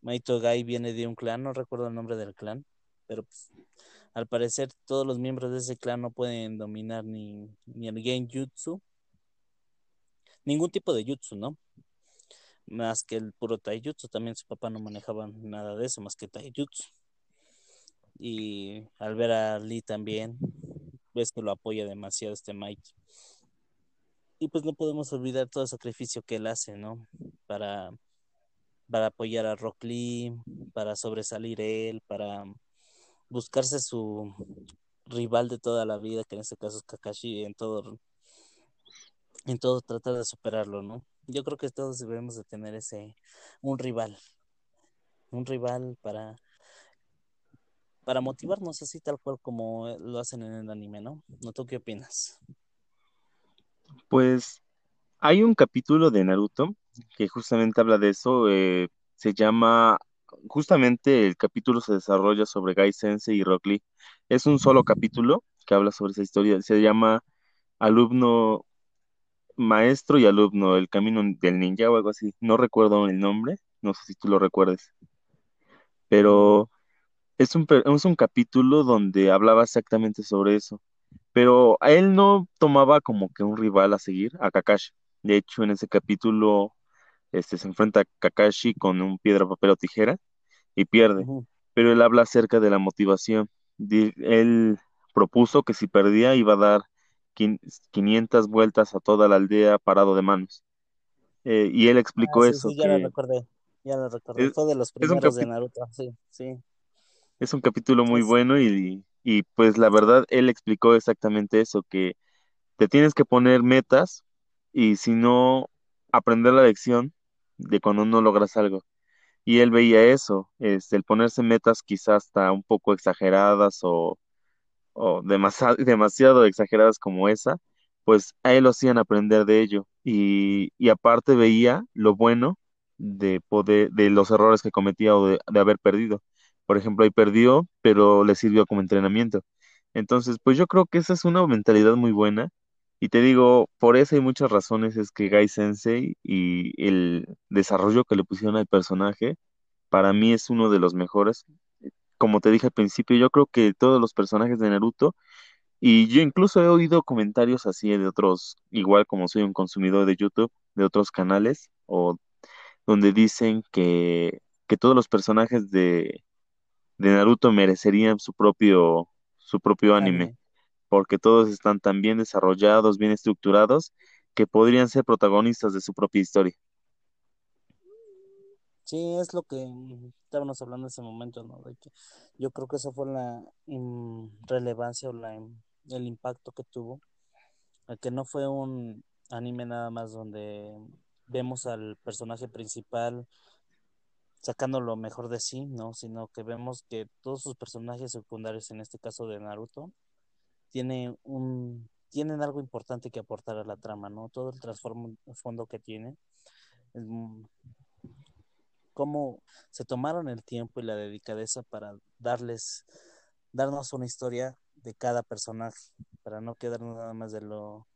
Maito Gai viene de un clan, no recuerdo el nombre del clan, pero pues, al parecer todos los miembros de ese clan no pueden dominar ni, ni el genjutsu, ningún tipo de jutsu, ¿no? Más que el puro taijutsu, también su papá no manejaba nada de eso, más que taijutsu. Y al ver a Lee también, ves que lo apoya demasiado este Mike. Y pues no podemos olvidar todo el sacrificio que él hace, ¿no? Para, para apoyar a Rock Lee, para sobresalir él, para buscarse su rival de toda la vida, que en este caso es Kakashi, en todo, en todo tratar de superarlo, ¿no? Yo creo que todos debemos de tener ese, un rival, un rival para, para motivarnos así tal cual como lo hacen en el anime, ¿no? ¿No tú qué opinas? Pues hay un capítulo de Naruto que justamente habla de eso, eh, se llama, justamente el capítulo se desarrolla sobre Gai Sensei y Rock Lee. Es un solo capítulo que habla sobre esa historia, se llama Alumno, Maestro y Alumno, el camino del ninja o algo así, no recuerdo el nombre, no sé si tú lo recuerdes, pero es un, es un capítulo donde hablaba exactamente sobre eso, pero a él no tomaba como que un rival a seguir, a Kakashi. De hecho, en ese capítulo este, se enfrenta a Kakashi con un piedra, papel o tijera y pierde. Pero él habla acerca de la motivación. Él propuso que si perdía iba a dar 500 vueltas a toda la aldea parado de manos. Eh, y él explicó Ah, sí, eso. sí, ya lo recordé, ya lo recordé. es, Fue de los primeros de Naruto, sí, sí. es un capítulo muy bueno y, y pues la verdad él explicó exactamente eso, que te tienes que poner metas y si no, aprender la lección de cuando no logras algo. Y él veía eso, este, el ponerse metas quizás hasta un poco exageradas o, o demasiado, demasiado exageradas como esa, pues a él lo hacían aprender de ello. Y, y aparte veía lo bueno de poder, de los errores que cometía o de, de haber perdido. Por ejemplo, ahí perdió, pero le sirvió como entrenamiento. Entonces, pues yo creo que esa es una mentalidad muy buena. Y te digo, por eso hay muchas razones, es que Gai Sensei y el desarrollo que le pusieron al personaje, para mí es uno de los mejores. Como te dije al principio, yo creo que todos los personajes de Naruto, y yo incluso he oído comentarios así de otros, igual como soy un consumidor de YouTube, de otros canales, o donde dicen que, que todos los personajes de, de Naruto merecerían su propio, su propio anime. Porque todos están tan bien desarrollados, bien estructurados, que podrían ser protagonistas de su propia historia. Sí, es lo que mm, estábamos hablando en ese momento, ¿no? De que yo creo que esa fue la mm, relevancia o la, im- el impacto que tuvo, que no fue un anime nada más donde vemos al personaje principal sacando lo mejor de sí, ¿no? Sino que vemos que todos sus personajes secundarios, en este caso de Naruto, tiene un, tienen algo importante que aportar a la trama, ¿no? Todo el trasfondo que tiene, cómo se tomaron el tiempo y la dedicadeza para darles, darnos una historia de cada personaje, para no quedarnos nada más de lo,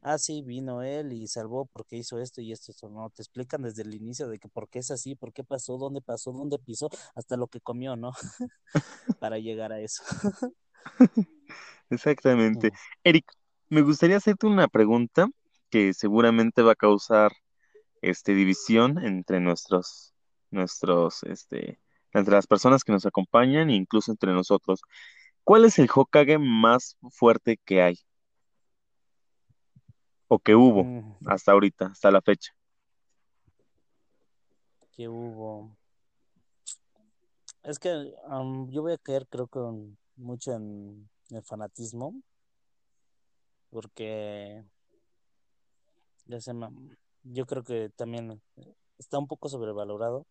ah, sí, vino él y salvó porque hizo esto y esto, esto, no, te explican desde el inicio de que por qué es así, por qué pasó, dónde pasó, dónde pisó, hasta lo que comió, ¿no? Para llegar a eso. Exactamente. Eric, me gustaría hacerte una pregunta que seguramente va a causar este división entre nuestros, nuestros, este, entre las personas que nos acompañan e incluso entre nosotros. ¿Cuál es el Hokage más fuerte que hay o que hubo Mm, hasta ahorita, hasta la fecha? que hubo. Es que am, yo voy a caer, creo que mucho en el fanatismo, porque ya se me- yo creo que también está un poco sobrevalorado,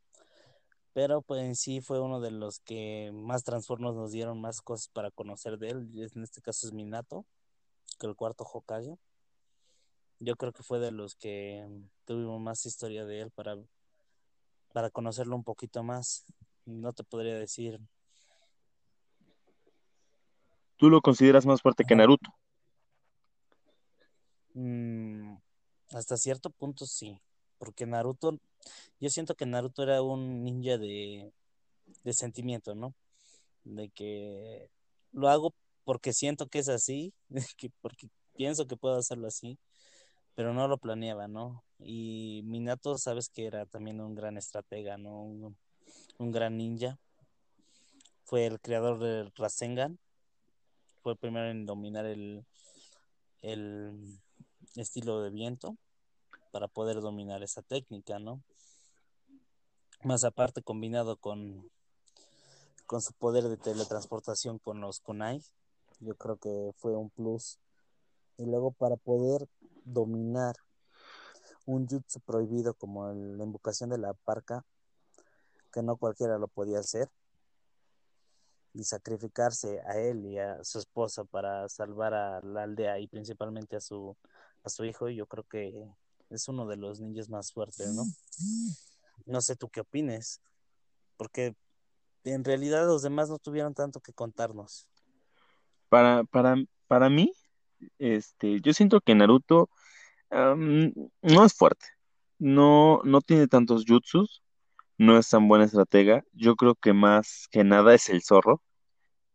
pero pues en sí fue uno de los que más transformos nos dieron más cosas para conocer de él. En este caso es Minato, que el cuarto Hokage. Yo creo que fue de los que tuvimos más historia de él para, para conocerlo un poquito más. No te podría decir. ¿Tú lo consideras más fuerte que. Naruto? Mm, hasta cierto punto sí, porque Naruto, yo siento que Naruto era un ninja de, de sentimiento, ¿no? De que lo hago porque siento que es así, que porque pienso que puedo hacerlo así, pero no lo planeaba, ¿no? Y Minato, sabes que era también un gran estratega, ¿no? Un, un gran ninja. Fue el creador del Rasengan. Fue el primero en dominar el, el estilo de viento para poder dominar esa técnica, ¿no? Más aparte combinado con, con su poder de teletransportación con los kunai, yo creo que fue un plus. Y luego para poder dominar un jutsu prohibido como la invocación de la parca, que no cualquiera lo podía hacer, y sacrificarse a él y a su esposa para salvar a la aldea y principalmente a su, a su hijo, yo creo que es uno de los ninjas más fuertes, ¿no? No sé tú qué opines, porque en realidad los demás no tuvieron tanto que contarnos. Para, para, para mí, este, yo siento que Naruto no es fuerte, no, no tiene tantos jutsus, no es tan buena estratega. Yo creo que más que nada es el zorro.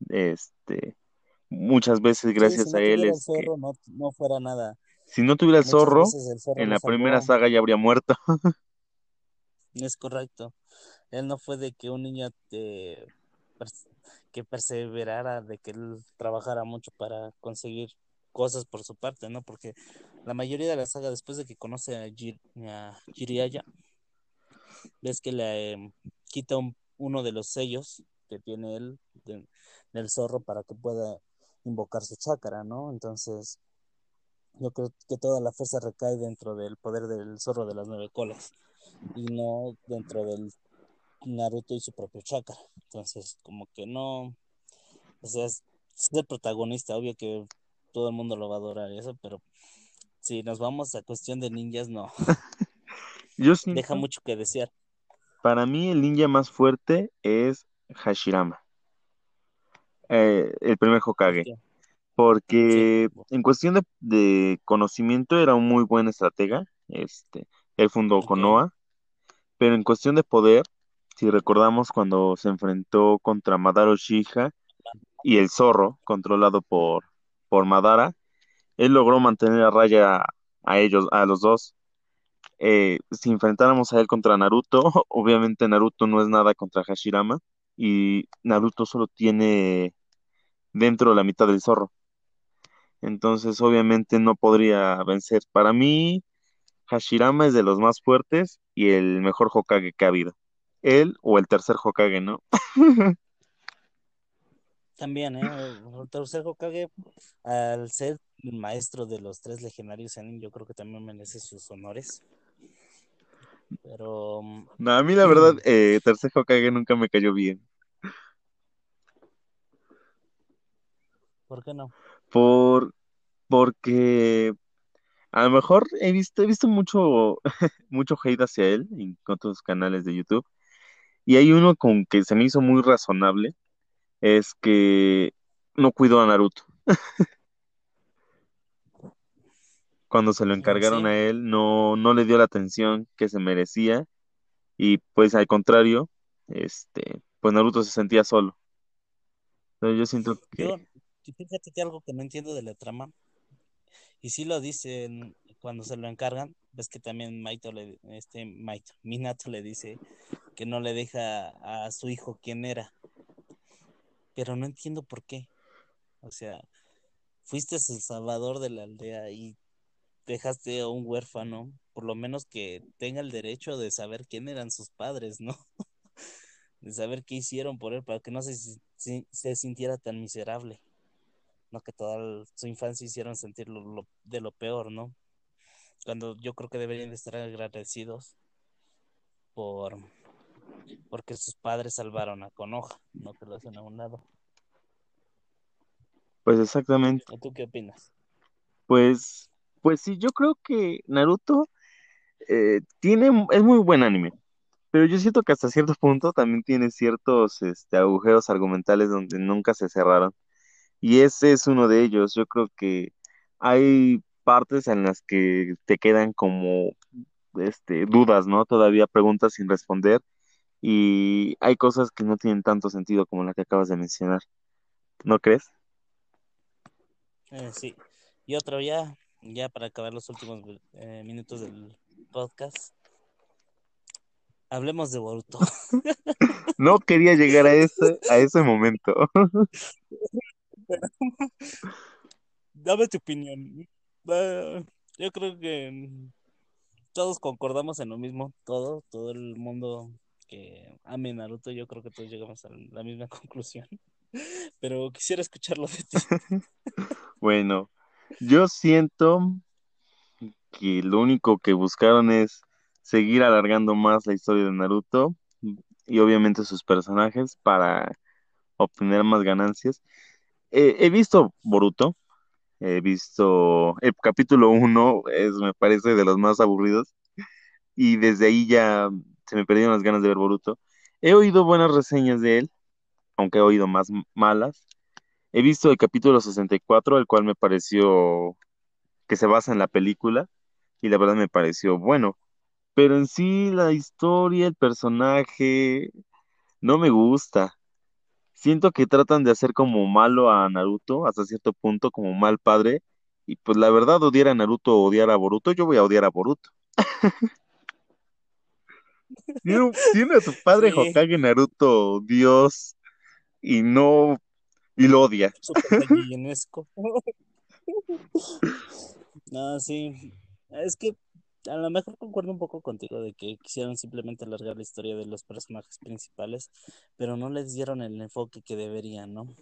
Este, muchas veces gracias si no a él el que no, no fuera nada. si no tuviera el zorro, veces el zorro en la primera salvó. saga ya habría muerto. Es correcto. Él no fue de que un niño te, que perseverara, de que él trabajara mucho para conseguir cosas por su parte, ¿no? Porque la mayoría de la saga, después de que conoce a, Jir- a Jiraiya, ves que le em, quita un- uno de los sellos que tiene él de- del zorro para que pueda invocar su chakra, ¿no? Entonces, yo creo que toda la fuerza recae dentro del poder del zorro de las nueve colas y no dentro del Naruto y su propio chakra. Entonces, como que no, o sea, es, es el protagonista, obvio que todo el mundo lo va a adorar y eso, pero si nos vamos a cuestión de ninjas, no, Yo deja mucho que desear. para mí el ninja más fuerte es Hashirama, eh, el primer Hokage, Porque, en cuestión de, de conocimiento era un muy buen estratega, este, él fundó Konoha, pero en cuestión de poder, si recordamos cuando se enfrentó contra Madara Uchiha y el zorro, controlado por, por Madara, él logró mantener a raya a ellos, a los dos. Eh, si enfrentáramos a él contra Naruto, obviamente Naruto no es nada contra Hashirama y Naruto solo tiene dentro la mitad del zorro. Entonces, obviamente no podría vencer. Para mí, Hashirama es de los más fuertes y el mejor Hokage que ha habido. Él o el tercer Hokage, ¿no? también, ¿eh? El tercer Hokage, al ser el maestro de los tres legendarios Zenin, yo creo que también merece sus honores. Pero, No, a mí la verdad, eh, tercer Hokage nunca me cayó bien. ¿por qué no? Por, porque a lo mejor he visto, he visto mucho, mucho hate hacia él en otros canales de YouTube. Y hay uno con que se me hizo muy razonable, es que no cuidó a Naruto. Cuando se lo Mm, encargaron Sí, a él, no, no le dio la atención que se merecía. Y pues al contrario, este, pues Naruto se sentía solo. Entonces yo siento que, yo, fíjate que algo que no entiendo de la trama, y sí lo dicen cuando se lo encargan, ves que también Maito le, este Maito, Minato le dice que no le deja a su hijo quién era, pero no entiendo por qué. O sea, fuiste el salvador de la aldea y dejaste a un huérfano, por lo menos que tenga el derecho de saber quién eran sus padres, ¿no? De saber qué hicieron por él para que no se, se sintiera tan miserable, no que toda el- su infancia hicieron sentir lo- lo- de lo peor, ¿no? Cuando yo creo que deberían de estar agradecidos por porque sus padres salvaron a Konoha, no que lo hacen a un lado. pues exactamente, ¿O tú qué opinas? pues, pues sí, yo creo que Naruto eh, tiene, es muy buen anime. Pero yo siento que hasta cierto punto también tiene ciertos este, agujeros argumentales donde nunca se cerraron. Y ese es uno de ellos. Yo creo que hay partes en las que te quedan como este, dudas, ¿no? Todavía preguntas sin responder. Y hay cosas que no tienen tanto sentido como la que acabas de mencionar. ¿no crees? Eh, sí. Y otro ya, ya para acabar los últimos eh, minutos del podcast. Hablemos de Boruto. No quería llegar a ese, a ese momento. Dame tu opinión. Ah, yo creo que todos concordamos en lo mismo, todo, todo el mundo que ame Naruto, yo creo que todos llegamos a la misma conclusión. Pero quisiera escucharlo de ti. Bueno, yo siento que lo único que buscaron es seguir alargando más la historia de Naruto y obviamente sus personajes para obtener más ganancias. Eh, he visto Boruto, he visto el capítulo 1, es, me parece de los más aburridos, y desde ahí ya se me perdieron las ganas de ver Boruto. He oído buenas reseñas de él, aunque he oído más malas. He visto el capítulo 64, el cual me pareció que se basa en la película, y la verdad me pareció bueno. Pero en sí la historia, el personaje, no me gusta. Siento que tratan de hacer como malo a Naruto hasta cierto punto, como mal padre. Y pues la verdad, odiar a Naruto o odiar a Boruto, yo voy a odiar a Boruto. Tiene, tiene a su padre Sí. Hokage Naruto, Dios, y no, y lo odia. No, sí. Es que a lo mejor concuerdo un poco contigo de que quisieron simplemente alargar la historia de los personajes principales, pero no les dieron el enfoque que deberían, ¿no?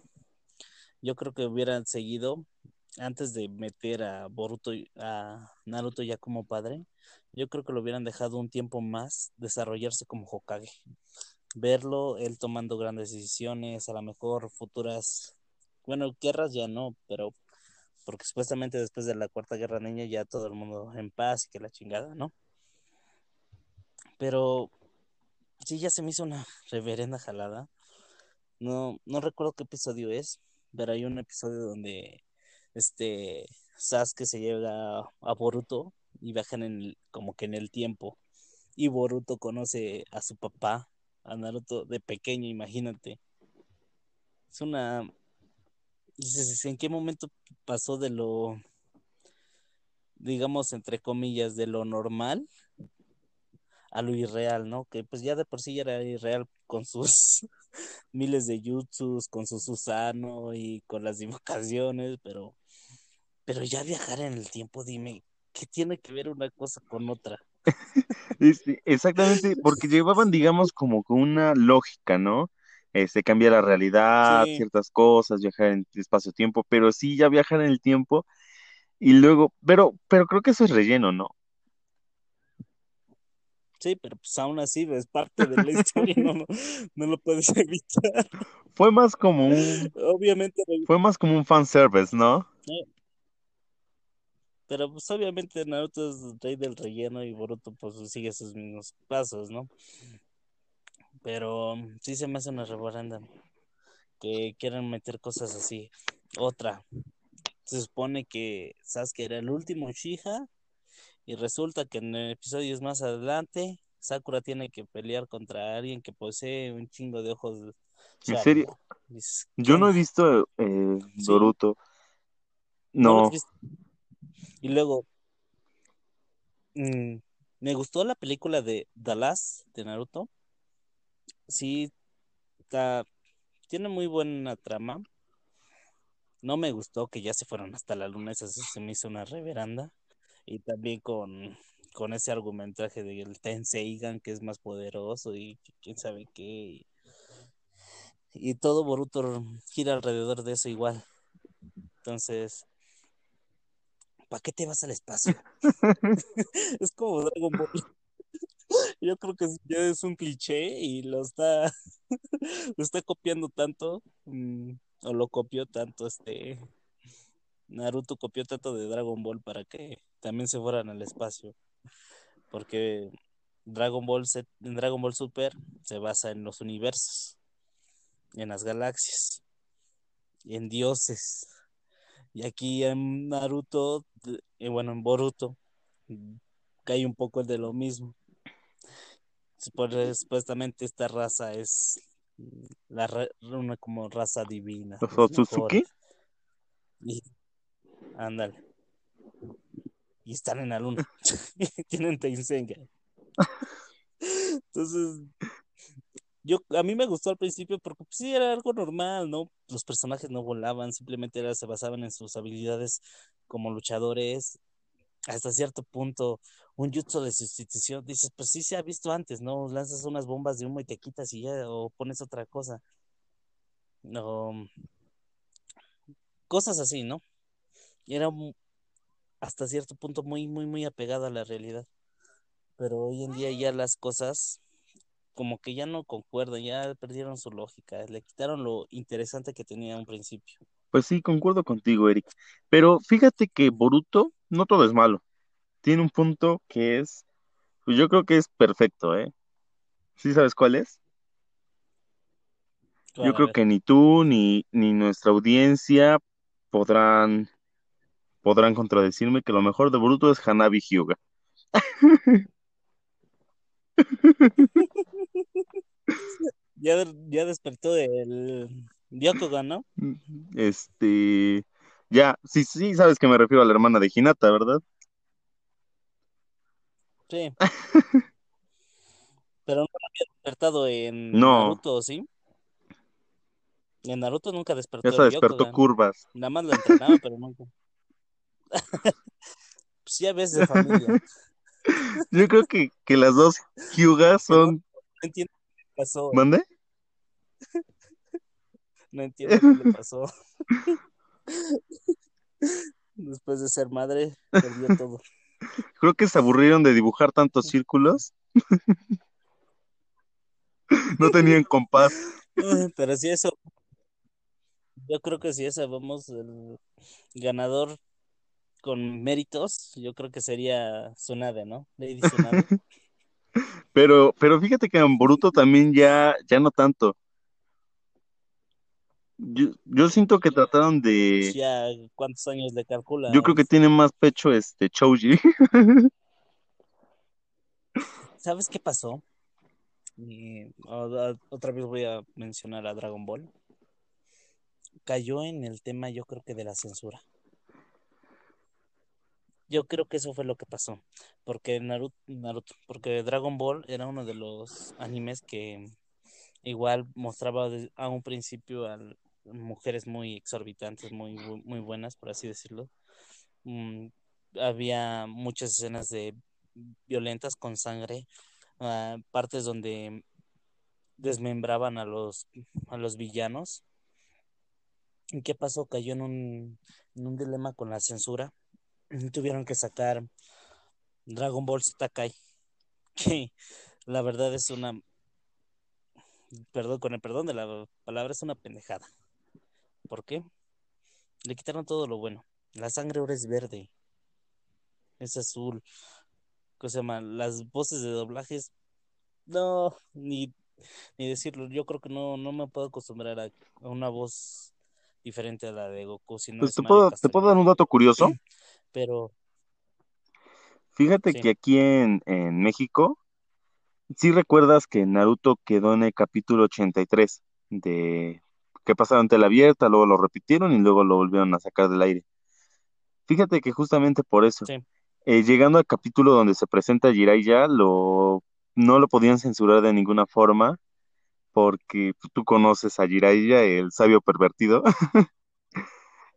Yo creo que hubieran seguido antes de meter a Boruto a Naruto ya como padre. Yo creo que lo hubieran dejado un tiempo más desarrollarse como Hokage. Verlo, él tomando grandes decisiones, a lo mejor futuras, bueno, guerras ya no, pero porque supuestamente después de la Cuarta Guerra Niña ya todo el mundo en paz y que la chingada, ¿no? Pero sí, ya se me hizo una reverenda jalada. No, no recuerdo qué episodio es, pero hay un episodio donde este Sasuke se lleva a Boruto y viajan en el- como que en el tiempo. Y Boruto conoce a su papá, a Naruto de pequeño, imagínate. Es una ¿en qué momento pasó de lo, digamos, entre comillas, de lo normal a lo irreal, ¿no? Que pues ya de por sí ya era irreal con sus miles de jutsus, con su Susano y con las invocaciones, pero, pero ya viajar en el tiempo, dime, ¿qué tiene que ver una cosa con otra? Este, exactamente, porque llevaban, digamos, como con una lógica, ¿no? Este, cambiar la realidad, Sí. ciertas cosas, viajar en espacio-tiempo, pero sí ya viajar en el tiempo y luego, pero, pero creo que eso es relleno, ¿no? Sí, pero pues aún así es parte de la historia, no, no, no lo puedes evitar. Fue más como un, Obviamente, fue más como un fanservice, ¿no? Pero pues obviamente Naruto es rey del relleno y Boruto pues sigue sus mismos pasos, ¿no? Pero sí se me hace una reverenda que quieran meter cosas así. Otra, se supone que Sasuke era el último Uchiha y resulta que en episodios más adelante Sakura tiene que pelear contra alguien que posee un chingo de ojos. ¿En serio? Yo ¿qué no he visto eh, Sí. Boruto. ¿No? Y luego, mm, me gustó la película de Last de Naruto. Sí, está, tiene muy buena trama. No me gustó que ya se fueron hasta la luna, eso se me hizo una reveranda. Y también con, con ese argumentaje del Tenseigan que es más poderoso y quién sabe qué. Y todo Boruto gira alrededor de eso igual. Entonces, ¿para qué te vas al espacio? es como Dragon Ball. Yo creo que ya es un cliché y lo está, lo está copiando tanto, mm, o lo copió tanto este Naruto copió tanto de Dragon Ball para que también se fueran al espacio. Porque Dragon Ball Z- en Dragon Ball Super se basa en los universos, en las galaxias, en dioses. Y aquí en Naruto, eh, bueno, en Boruto, cae un poco de lo mismo. Supuestamente esta raza es la una como raza divina. ¿Los. Otsutsuki? Y ándale. Y están en la luna. Tienen Tenseiga. Entonces, yo a mí me gustó al principio porque pues, sí era algo normal, ¿no? Los personajes no volaban, simplemente se basaban en sus habilidades como luchadores. Hasta cierto punto, un jutsu de sustitución, dices, pues sí se ha visto antes, ¿no? Lanzas unas bombas de humo y te quitas y ya, o pones otra cosa. No, cosas así, ¿no? Y era hasta cierto punto muy, muy, muy apegado a la realidad. Pero hoy en día ya las cosas como que ya no concuerdan, ya perdieron su lógica, le quitaron lo interesante que tenía un principio. Pues sí, concuerdo contigo, Eric. Pero fíjate que Boruto no todo es malo. Tiene un punto que es, pues yo creo que es perfecto, ¿eh? ¿Sí sabes cuál es? Claro, Yo creo que ni tú ni, ni nuestra audiencia podrán, podrán contradecirme que lo mejor de Boruto es Hanabi Hyuga. ya, ya despertó el Byakugan, ¿no? Este, ya, sí, sí, sabes que me refiero a la hermana de Hinata, ¿verdad? Sí. Pero no había despertado en No. Naruto, ¿sí? En Naruto nunca despertó el despertó Byakugan. curvas. Nada más lo entrenaba, pero nunca. Pues ya ves de familia. Yo creo que, que las dos Hyugas no, son, no entiendo qué le pasó. ¿mande? No entiendo qué le pasó. Después de ser madre, perdió todo. Creo que se aburrieron de dibujar tantos círculos. No tenían compás. Pero si eso, yo creo que si esa vamos, el ganador con méritos, yo creo que sería Tsunade, ¿no? Lady Tsunade. Pero, pero fíjate que en Boruto también ya, ya no tanto. Yo, yo siento que trataron de. Ya, ¿cuántos años le calculas? Yo creo que tiene más pecho este Choji. ¿Sabes qué pasó? Y, o- otra vez voy a mencionar a Dragon Ball. Cayó en el tema, yo creo que de la censura. Yo creo que eso fue lo que pasó. Porque Naruto, Naruto, porque Dragon Ball era uno de los animes que igual mostraba a un principio a mujeres muy exorbitantes, muy, muy buenas, por así decirlo. Mm, había muchas escenas de violentas con sangre, ah, partes donde desmembraban a los, a los villanos. ¿Y qué pasó? Cayó en un, en un dilema con la censura. Tuvieron que sacar Dragon Ball Z que la verdad es una, perdón, con el perdón de la palabra, es una pendejada. ¿Por qué? Le quitaron todo lo bueno. La sangre ahora es verde, es azul. ¿Cómo se llama? Las voces de doblajes, no, ni, ni decirlo. Yo creo que no, no me puedo acostumbrar a una voz diferente a la de Goku, si no Pues es te puedo, te puedo dar un dato curioso. Pero Fíjate sí, que aquí en, en México, sí recuerdas que Naruto quedó en el capítulo 83 de que pasaron tela abierta, luego lo repitieron y luego lo volvieron a sacar del aire. Fíjate que justamente por eso, sí, eh, llegando al capítulo donde se presenta Jiraiya, lo, no lo podían censurar de ninguna forma, porque tú conoces a Jiraiya, el sabio pervertido,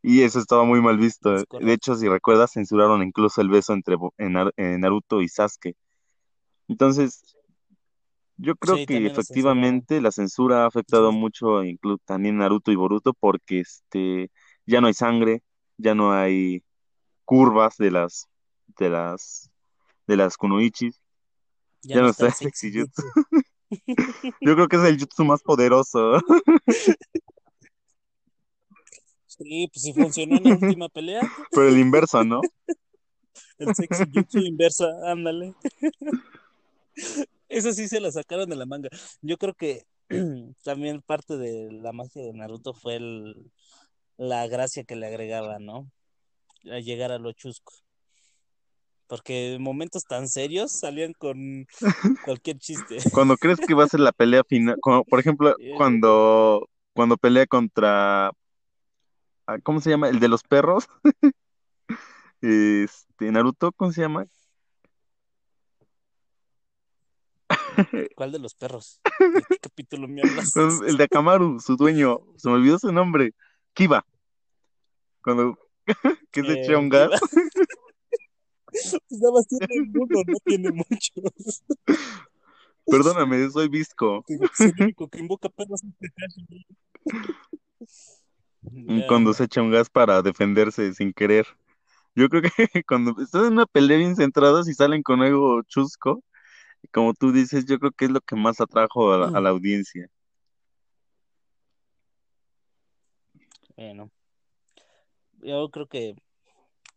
y eso estaba muy mal visto. De hecho, si recuerdas, censuraron incluso el beso entre en Naruto y Sasuke. Entonces, yo creo Sí, que efectivamente la censura ha afectado Sí, mucho incluso también Naruto y Boruto porque este ya no hay sangre, ya no hay curvas de las de las de las kunoichis, ya ya no no está está el sexy jutsu. Yo creo que es el jutsu más poderoso. Sí, pues si funcionó en la última pelea, Pero el inverso, ¿no? el sexy jutsu inversa, ándale. Eso sí se la sacaron de la manga. Yo creo que también parte de la magia de Naruto fue el, la gracia que le agregaba, ¿no? A llegar a lo chusco. Porque en momentos tan serios salían con cualquier chiste. Cuando crees que va a ser la pelea final, como, por ejemplo, cuando, cuando pelea contra, ah, ¿cómo se llama? El de los perros. Este, Naruto, ¿cómo se llama? ¿Cuál de los perros? ¿De qué capítulo me hablas? El de Akamaru, su dueño, se me olvidó su nombre, Kiba. Cuando que se Eh, echa un gas. Pues nada más tiene uno, no tiene muchos. Perdóname, soy visco. Es el único que invoca perros este. Cuando se echa un gas para defenderse sin querer. Yo creo que cuando están en una pelea bien centrados y salen con algo chusco, como tú dices, yo creo que es lo que más atrajo a la, a la audiencia. Bueno, yo creo que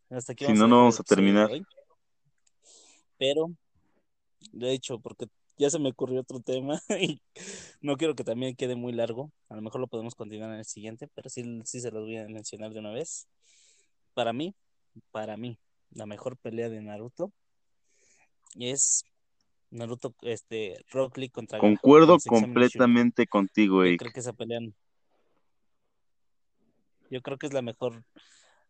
hasta aquí Si no, no vamos a terminar. hoy. Pero, de hecho, porque ya se me ocurrió otro tema y no quiero que también quede muy largo. A lo mejor lo podemos continuar en el siguiente, pero sí, sí se los voy a mencionar de una vez. Para mí, para mí, la mejor pelea de Naruto es Naruto, este, Rock Lee contra Concuerdo completamente contigo, Yo Eric. creo que esa pelea. Yo creo que es la mejor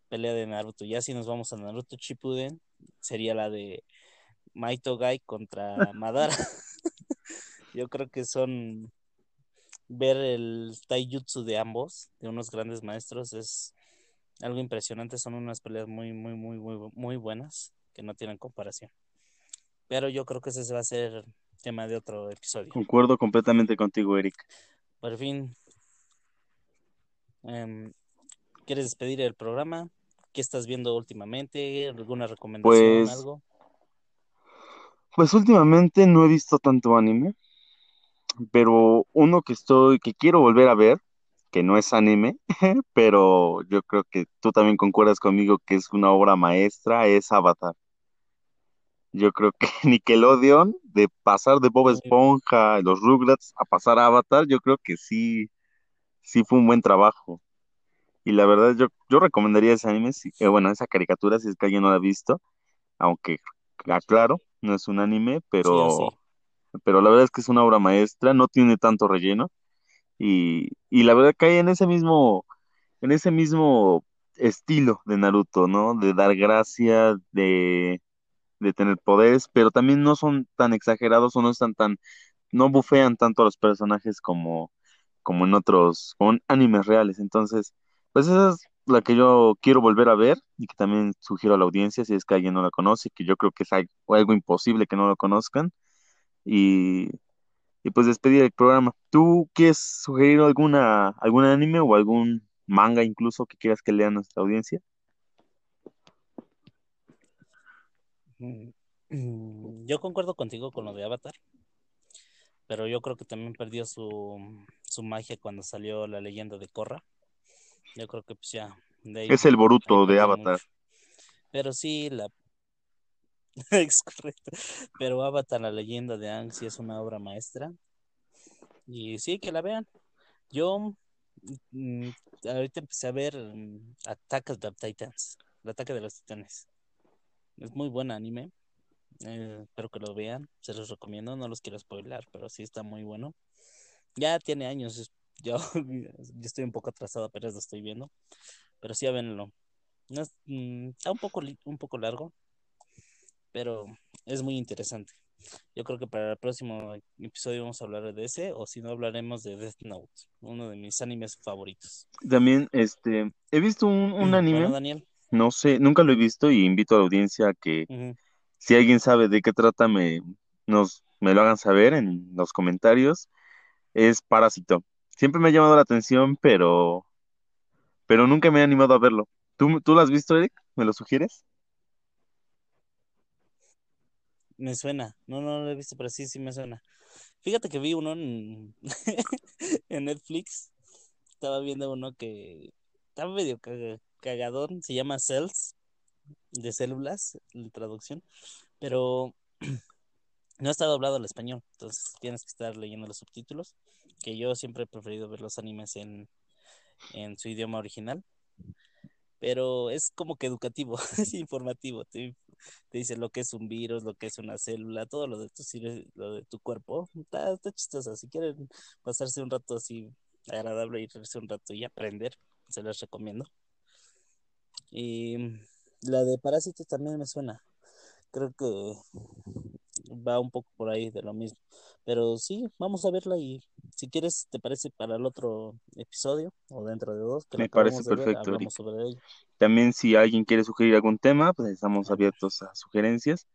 pelea de Naruto. Ya si nos vamos a Naruto Shippuden, sería la de Maito Gai contra Madara. Yo creo que son ver el taijutsu de ambos, de unos grandes maestros, es algo impresionante. Son unas peleas muy, muy, muy, muy, muy buenas que no tienen comparación. Pero yo creo que ese va a ser tema de otro episodio. Concuerdo completamente contigo, Eric. Por fin, em, ¿quieres despedir el programa? ¿Qué estás viendo últimamente? ¿Alguna recomendación? Pues, ¿Algo? Pues últimamente no he visto tanto anime, pero uno que estoy, que quiero volver a ver, que no es anime, pero yo creo que tú también concuerdas conmigo que es una obra maestra, es Avatar. Yo creo que Nickelodeon, de pasar de Bob Esponja, los Rugrats, a pasar a Avatar, yo creo que sí, sí fue un buen trabajo. Y la verdad, yo, yo recomendaría ese anime, si- eh, bueno, esa caricatura, si es que alguien no la ha visto, aunque, aclaro, no es un anime, pero, sí. pero la verdad es que es una obra maestra, no tiene tanto relleno, y, y la verdad cae en ese mismo, en ese mismo estilo de Naruto, ¿no? De dar gracia, de, de tener poderes, pero también no son tan exagerados o no están tan, no bufean tanto a los personajes como, como en otros, animes reales. Entonces, pues esa es la que yo quiero volver a ver y que también sugiero a la audiencia si es que alguien no la conoce, que yo creo que es algo, imposible que no lo conozcan. Y, y pues despedir el programa. ¿Tú quieres sugerir alguna, algún anime o algún manga incluso que quieras que lea nuestra audiencia? Mm, Yo concuerdo contigo con lo de Avatar, pero yo creo que también perdió su, su magia cuando salió la leyenda de Korra. Yo creo que pues ya, de ahí, Es el Boruto de Avatar. mucho. Pero sí, la... es correcto. Pero Avatar, la leyenda de Aang, sí es una obra maestra. Y sí, que la vean. Yo mm, ahorita empecé a ver mm, Attack of the Titans, el ataque de los titanes. Es muy buen anime. eh, espero que lo vean. Se los recomiendo. No los quiero spoiler, pero sí está muy bueno. Ya tiene años. Yo, yo estoy un poco atrasado, apenas lo estoy viendo. Pero sí, véanlo. No es- mm, está un poco, un poco largo, pero es muy interesante. Yo creo que para el próximo episodio vamos a hablar de ese, o si no, hablaremos de Death Note, uno de mis animes favoritos. También, este, he visto un, un Bueno, anime, Daniel, no sé, nunca lo he visto y invito a la audiencia a que si alguien sabe de qué trata, me, nos, me lo hagan saber en los comentarios. Es Parásito. Siempre me ha llamado la atención, pero, pero nunca me he animado a verlo. ¿Tú, tú lo has visto, Eric? ¿Me lo sugieres? me suena. No, no lo he visto, pero sí, sí me suena. Fíjate que vi uno en, Netflix. Estaba viendo uno que estaba medio caga- cagadón. Se llama Cells, de células, en traducción. Pero no está doblado al español. Entonces tienes que estar leyendo los subtítulos. Que yo siempre he preferido ver los animes en, en su idioma original. Pero es como que educativo, es informativo. Te, dice lo que es un virus, lo que es una célula, todo lo de tu, lo de tu cuerpo. Está, está chistoso. Si quieren pasarse un rato así agradable y un rato y aprender, se les recomiendo. Y la de Parásitos también me suena. Creo que va un poco por ahí de lo mismo. Pero sí, vamos a verla y si quieres, ¿te parece para el otro episodio o dentro de dos? Que Me parece perfecto. También si alguien quiere sugerir algún tema, pues estamos abiertos a sugerencias.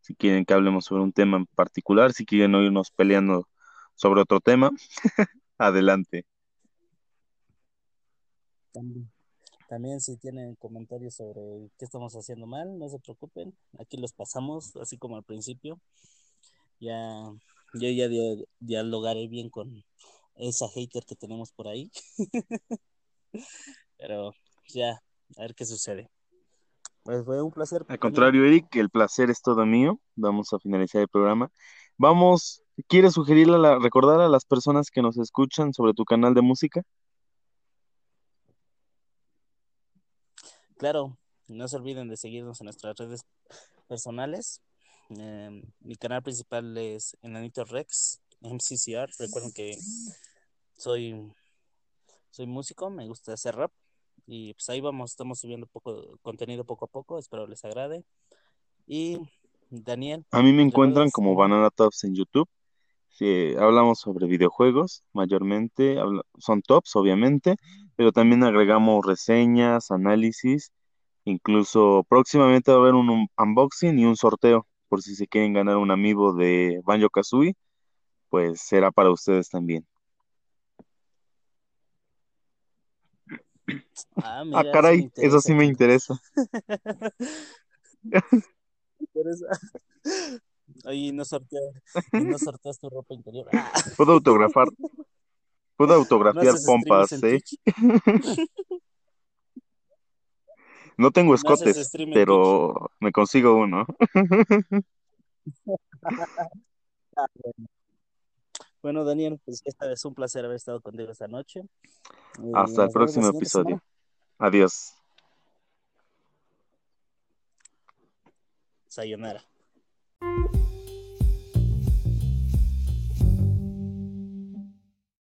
Si quieren que hablemos sobre un tema en particular, si quieren oírnos peleando sobre otro tema, adelante. También. También si tienen comentarios sobre qué estamos haciendo mal, no se preocupen. Aquí los pasamos, así como al principio. Ya, yo ya dialogaré bien con esa hater que tenemos por ahí. Pero ya, a ver qué sucede. Pues fue un placer. Al contrario, Eric, el placer es todo mío. Vamos a finalizar el programa. Vamos, ¿quieres sugerirle, a recordar a las personas que nos escuchan sobre tu canal de música? Claro, no se olviden de seguirnos en nuestras redes personales. Em, mi canal principal es Enanito Rex, MCCR. Recuerden que soy, soy músico, me gusta hacer rap. Y pues ahí vamos, estamos subiendo poco contenido poco a poco, espero les agrade. Y Daniel. A mí me encuentran como Banana Tops en YouTube. hablamos sobre videojuegos, mayormente, son tops, obviamente, pero también agregamos reseñas, análisis, incluso próximamente va a haber un, unboxing y un sorteo, por si se quieren ganar un amigo de Banjo Kazooie, pues será para ustedes también. Ah, ah caray, eso sí me interesa. Oye, no sorteas, tu ropa interior. Puedo autografar, Puedo autografiar pompas, ¿eh? no tengo escotes, pero me consigo uno. Ah, bueno. Daniel, pues esta vez un placer haber estado contigo esta noche. Hasta el próximo episodio. Adiós. Sayonara.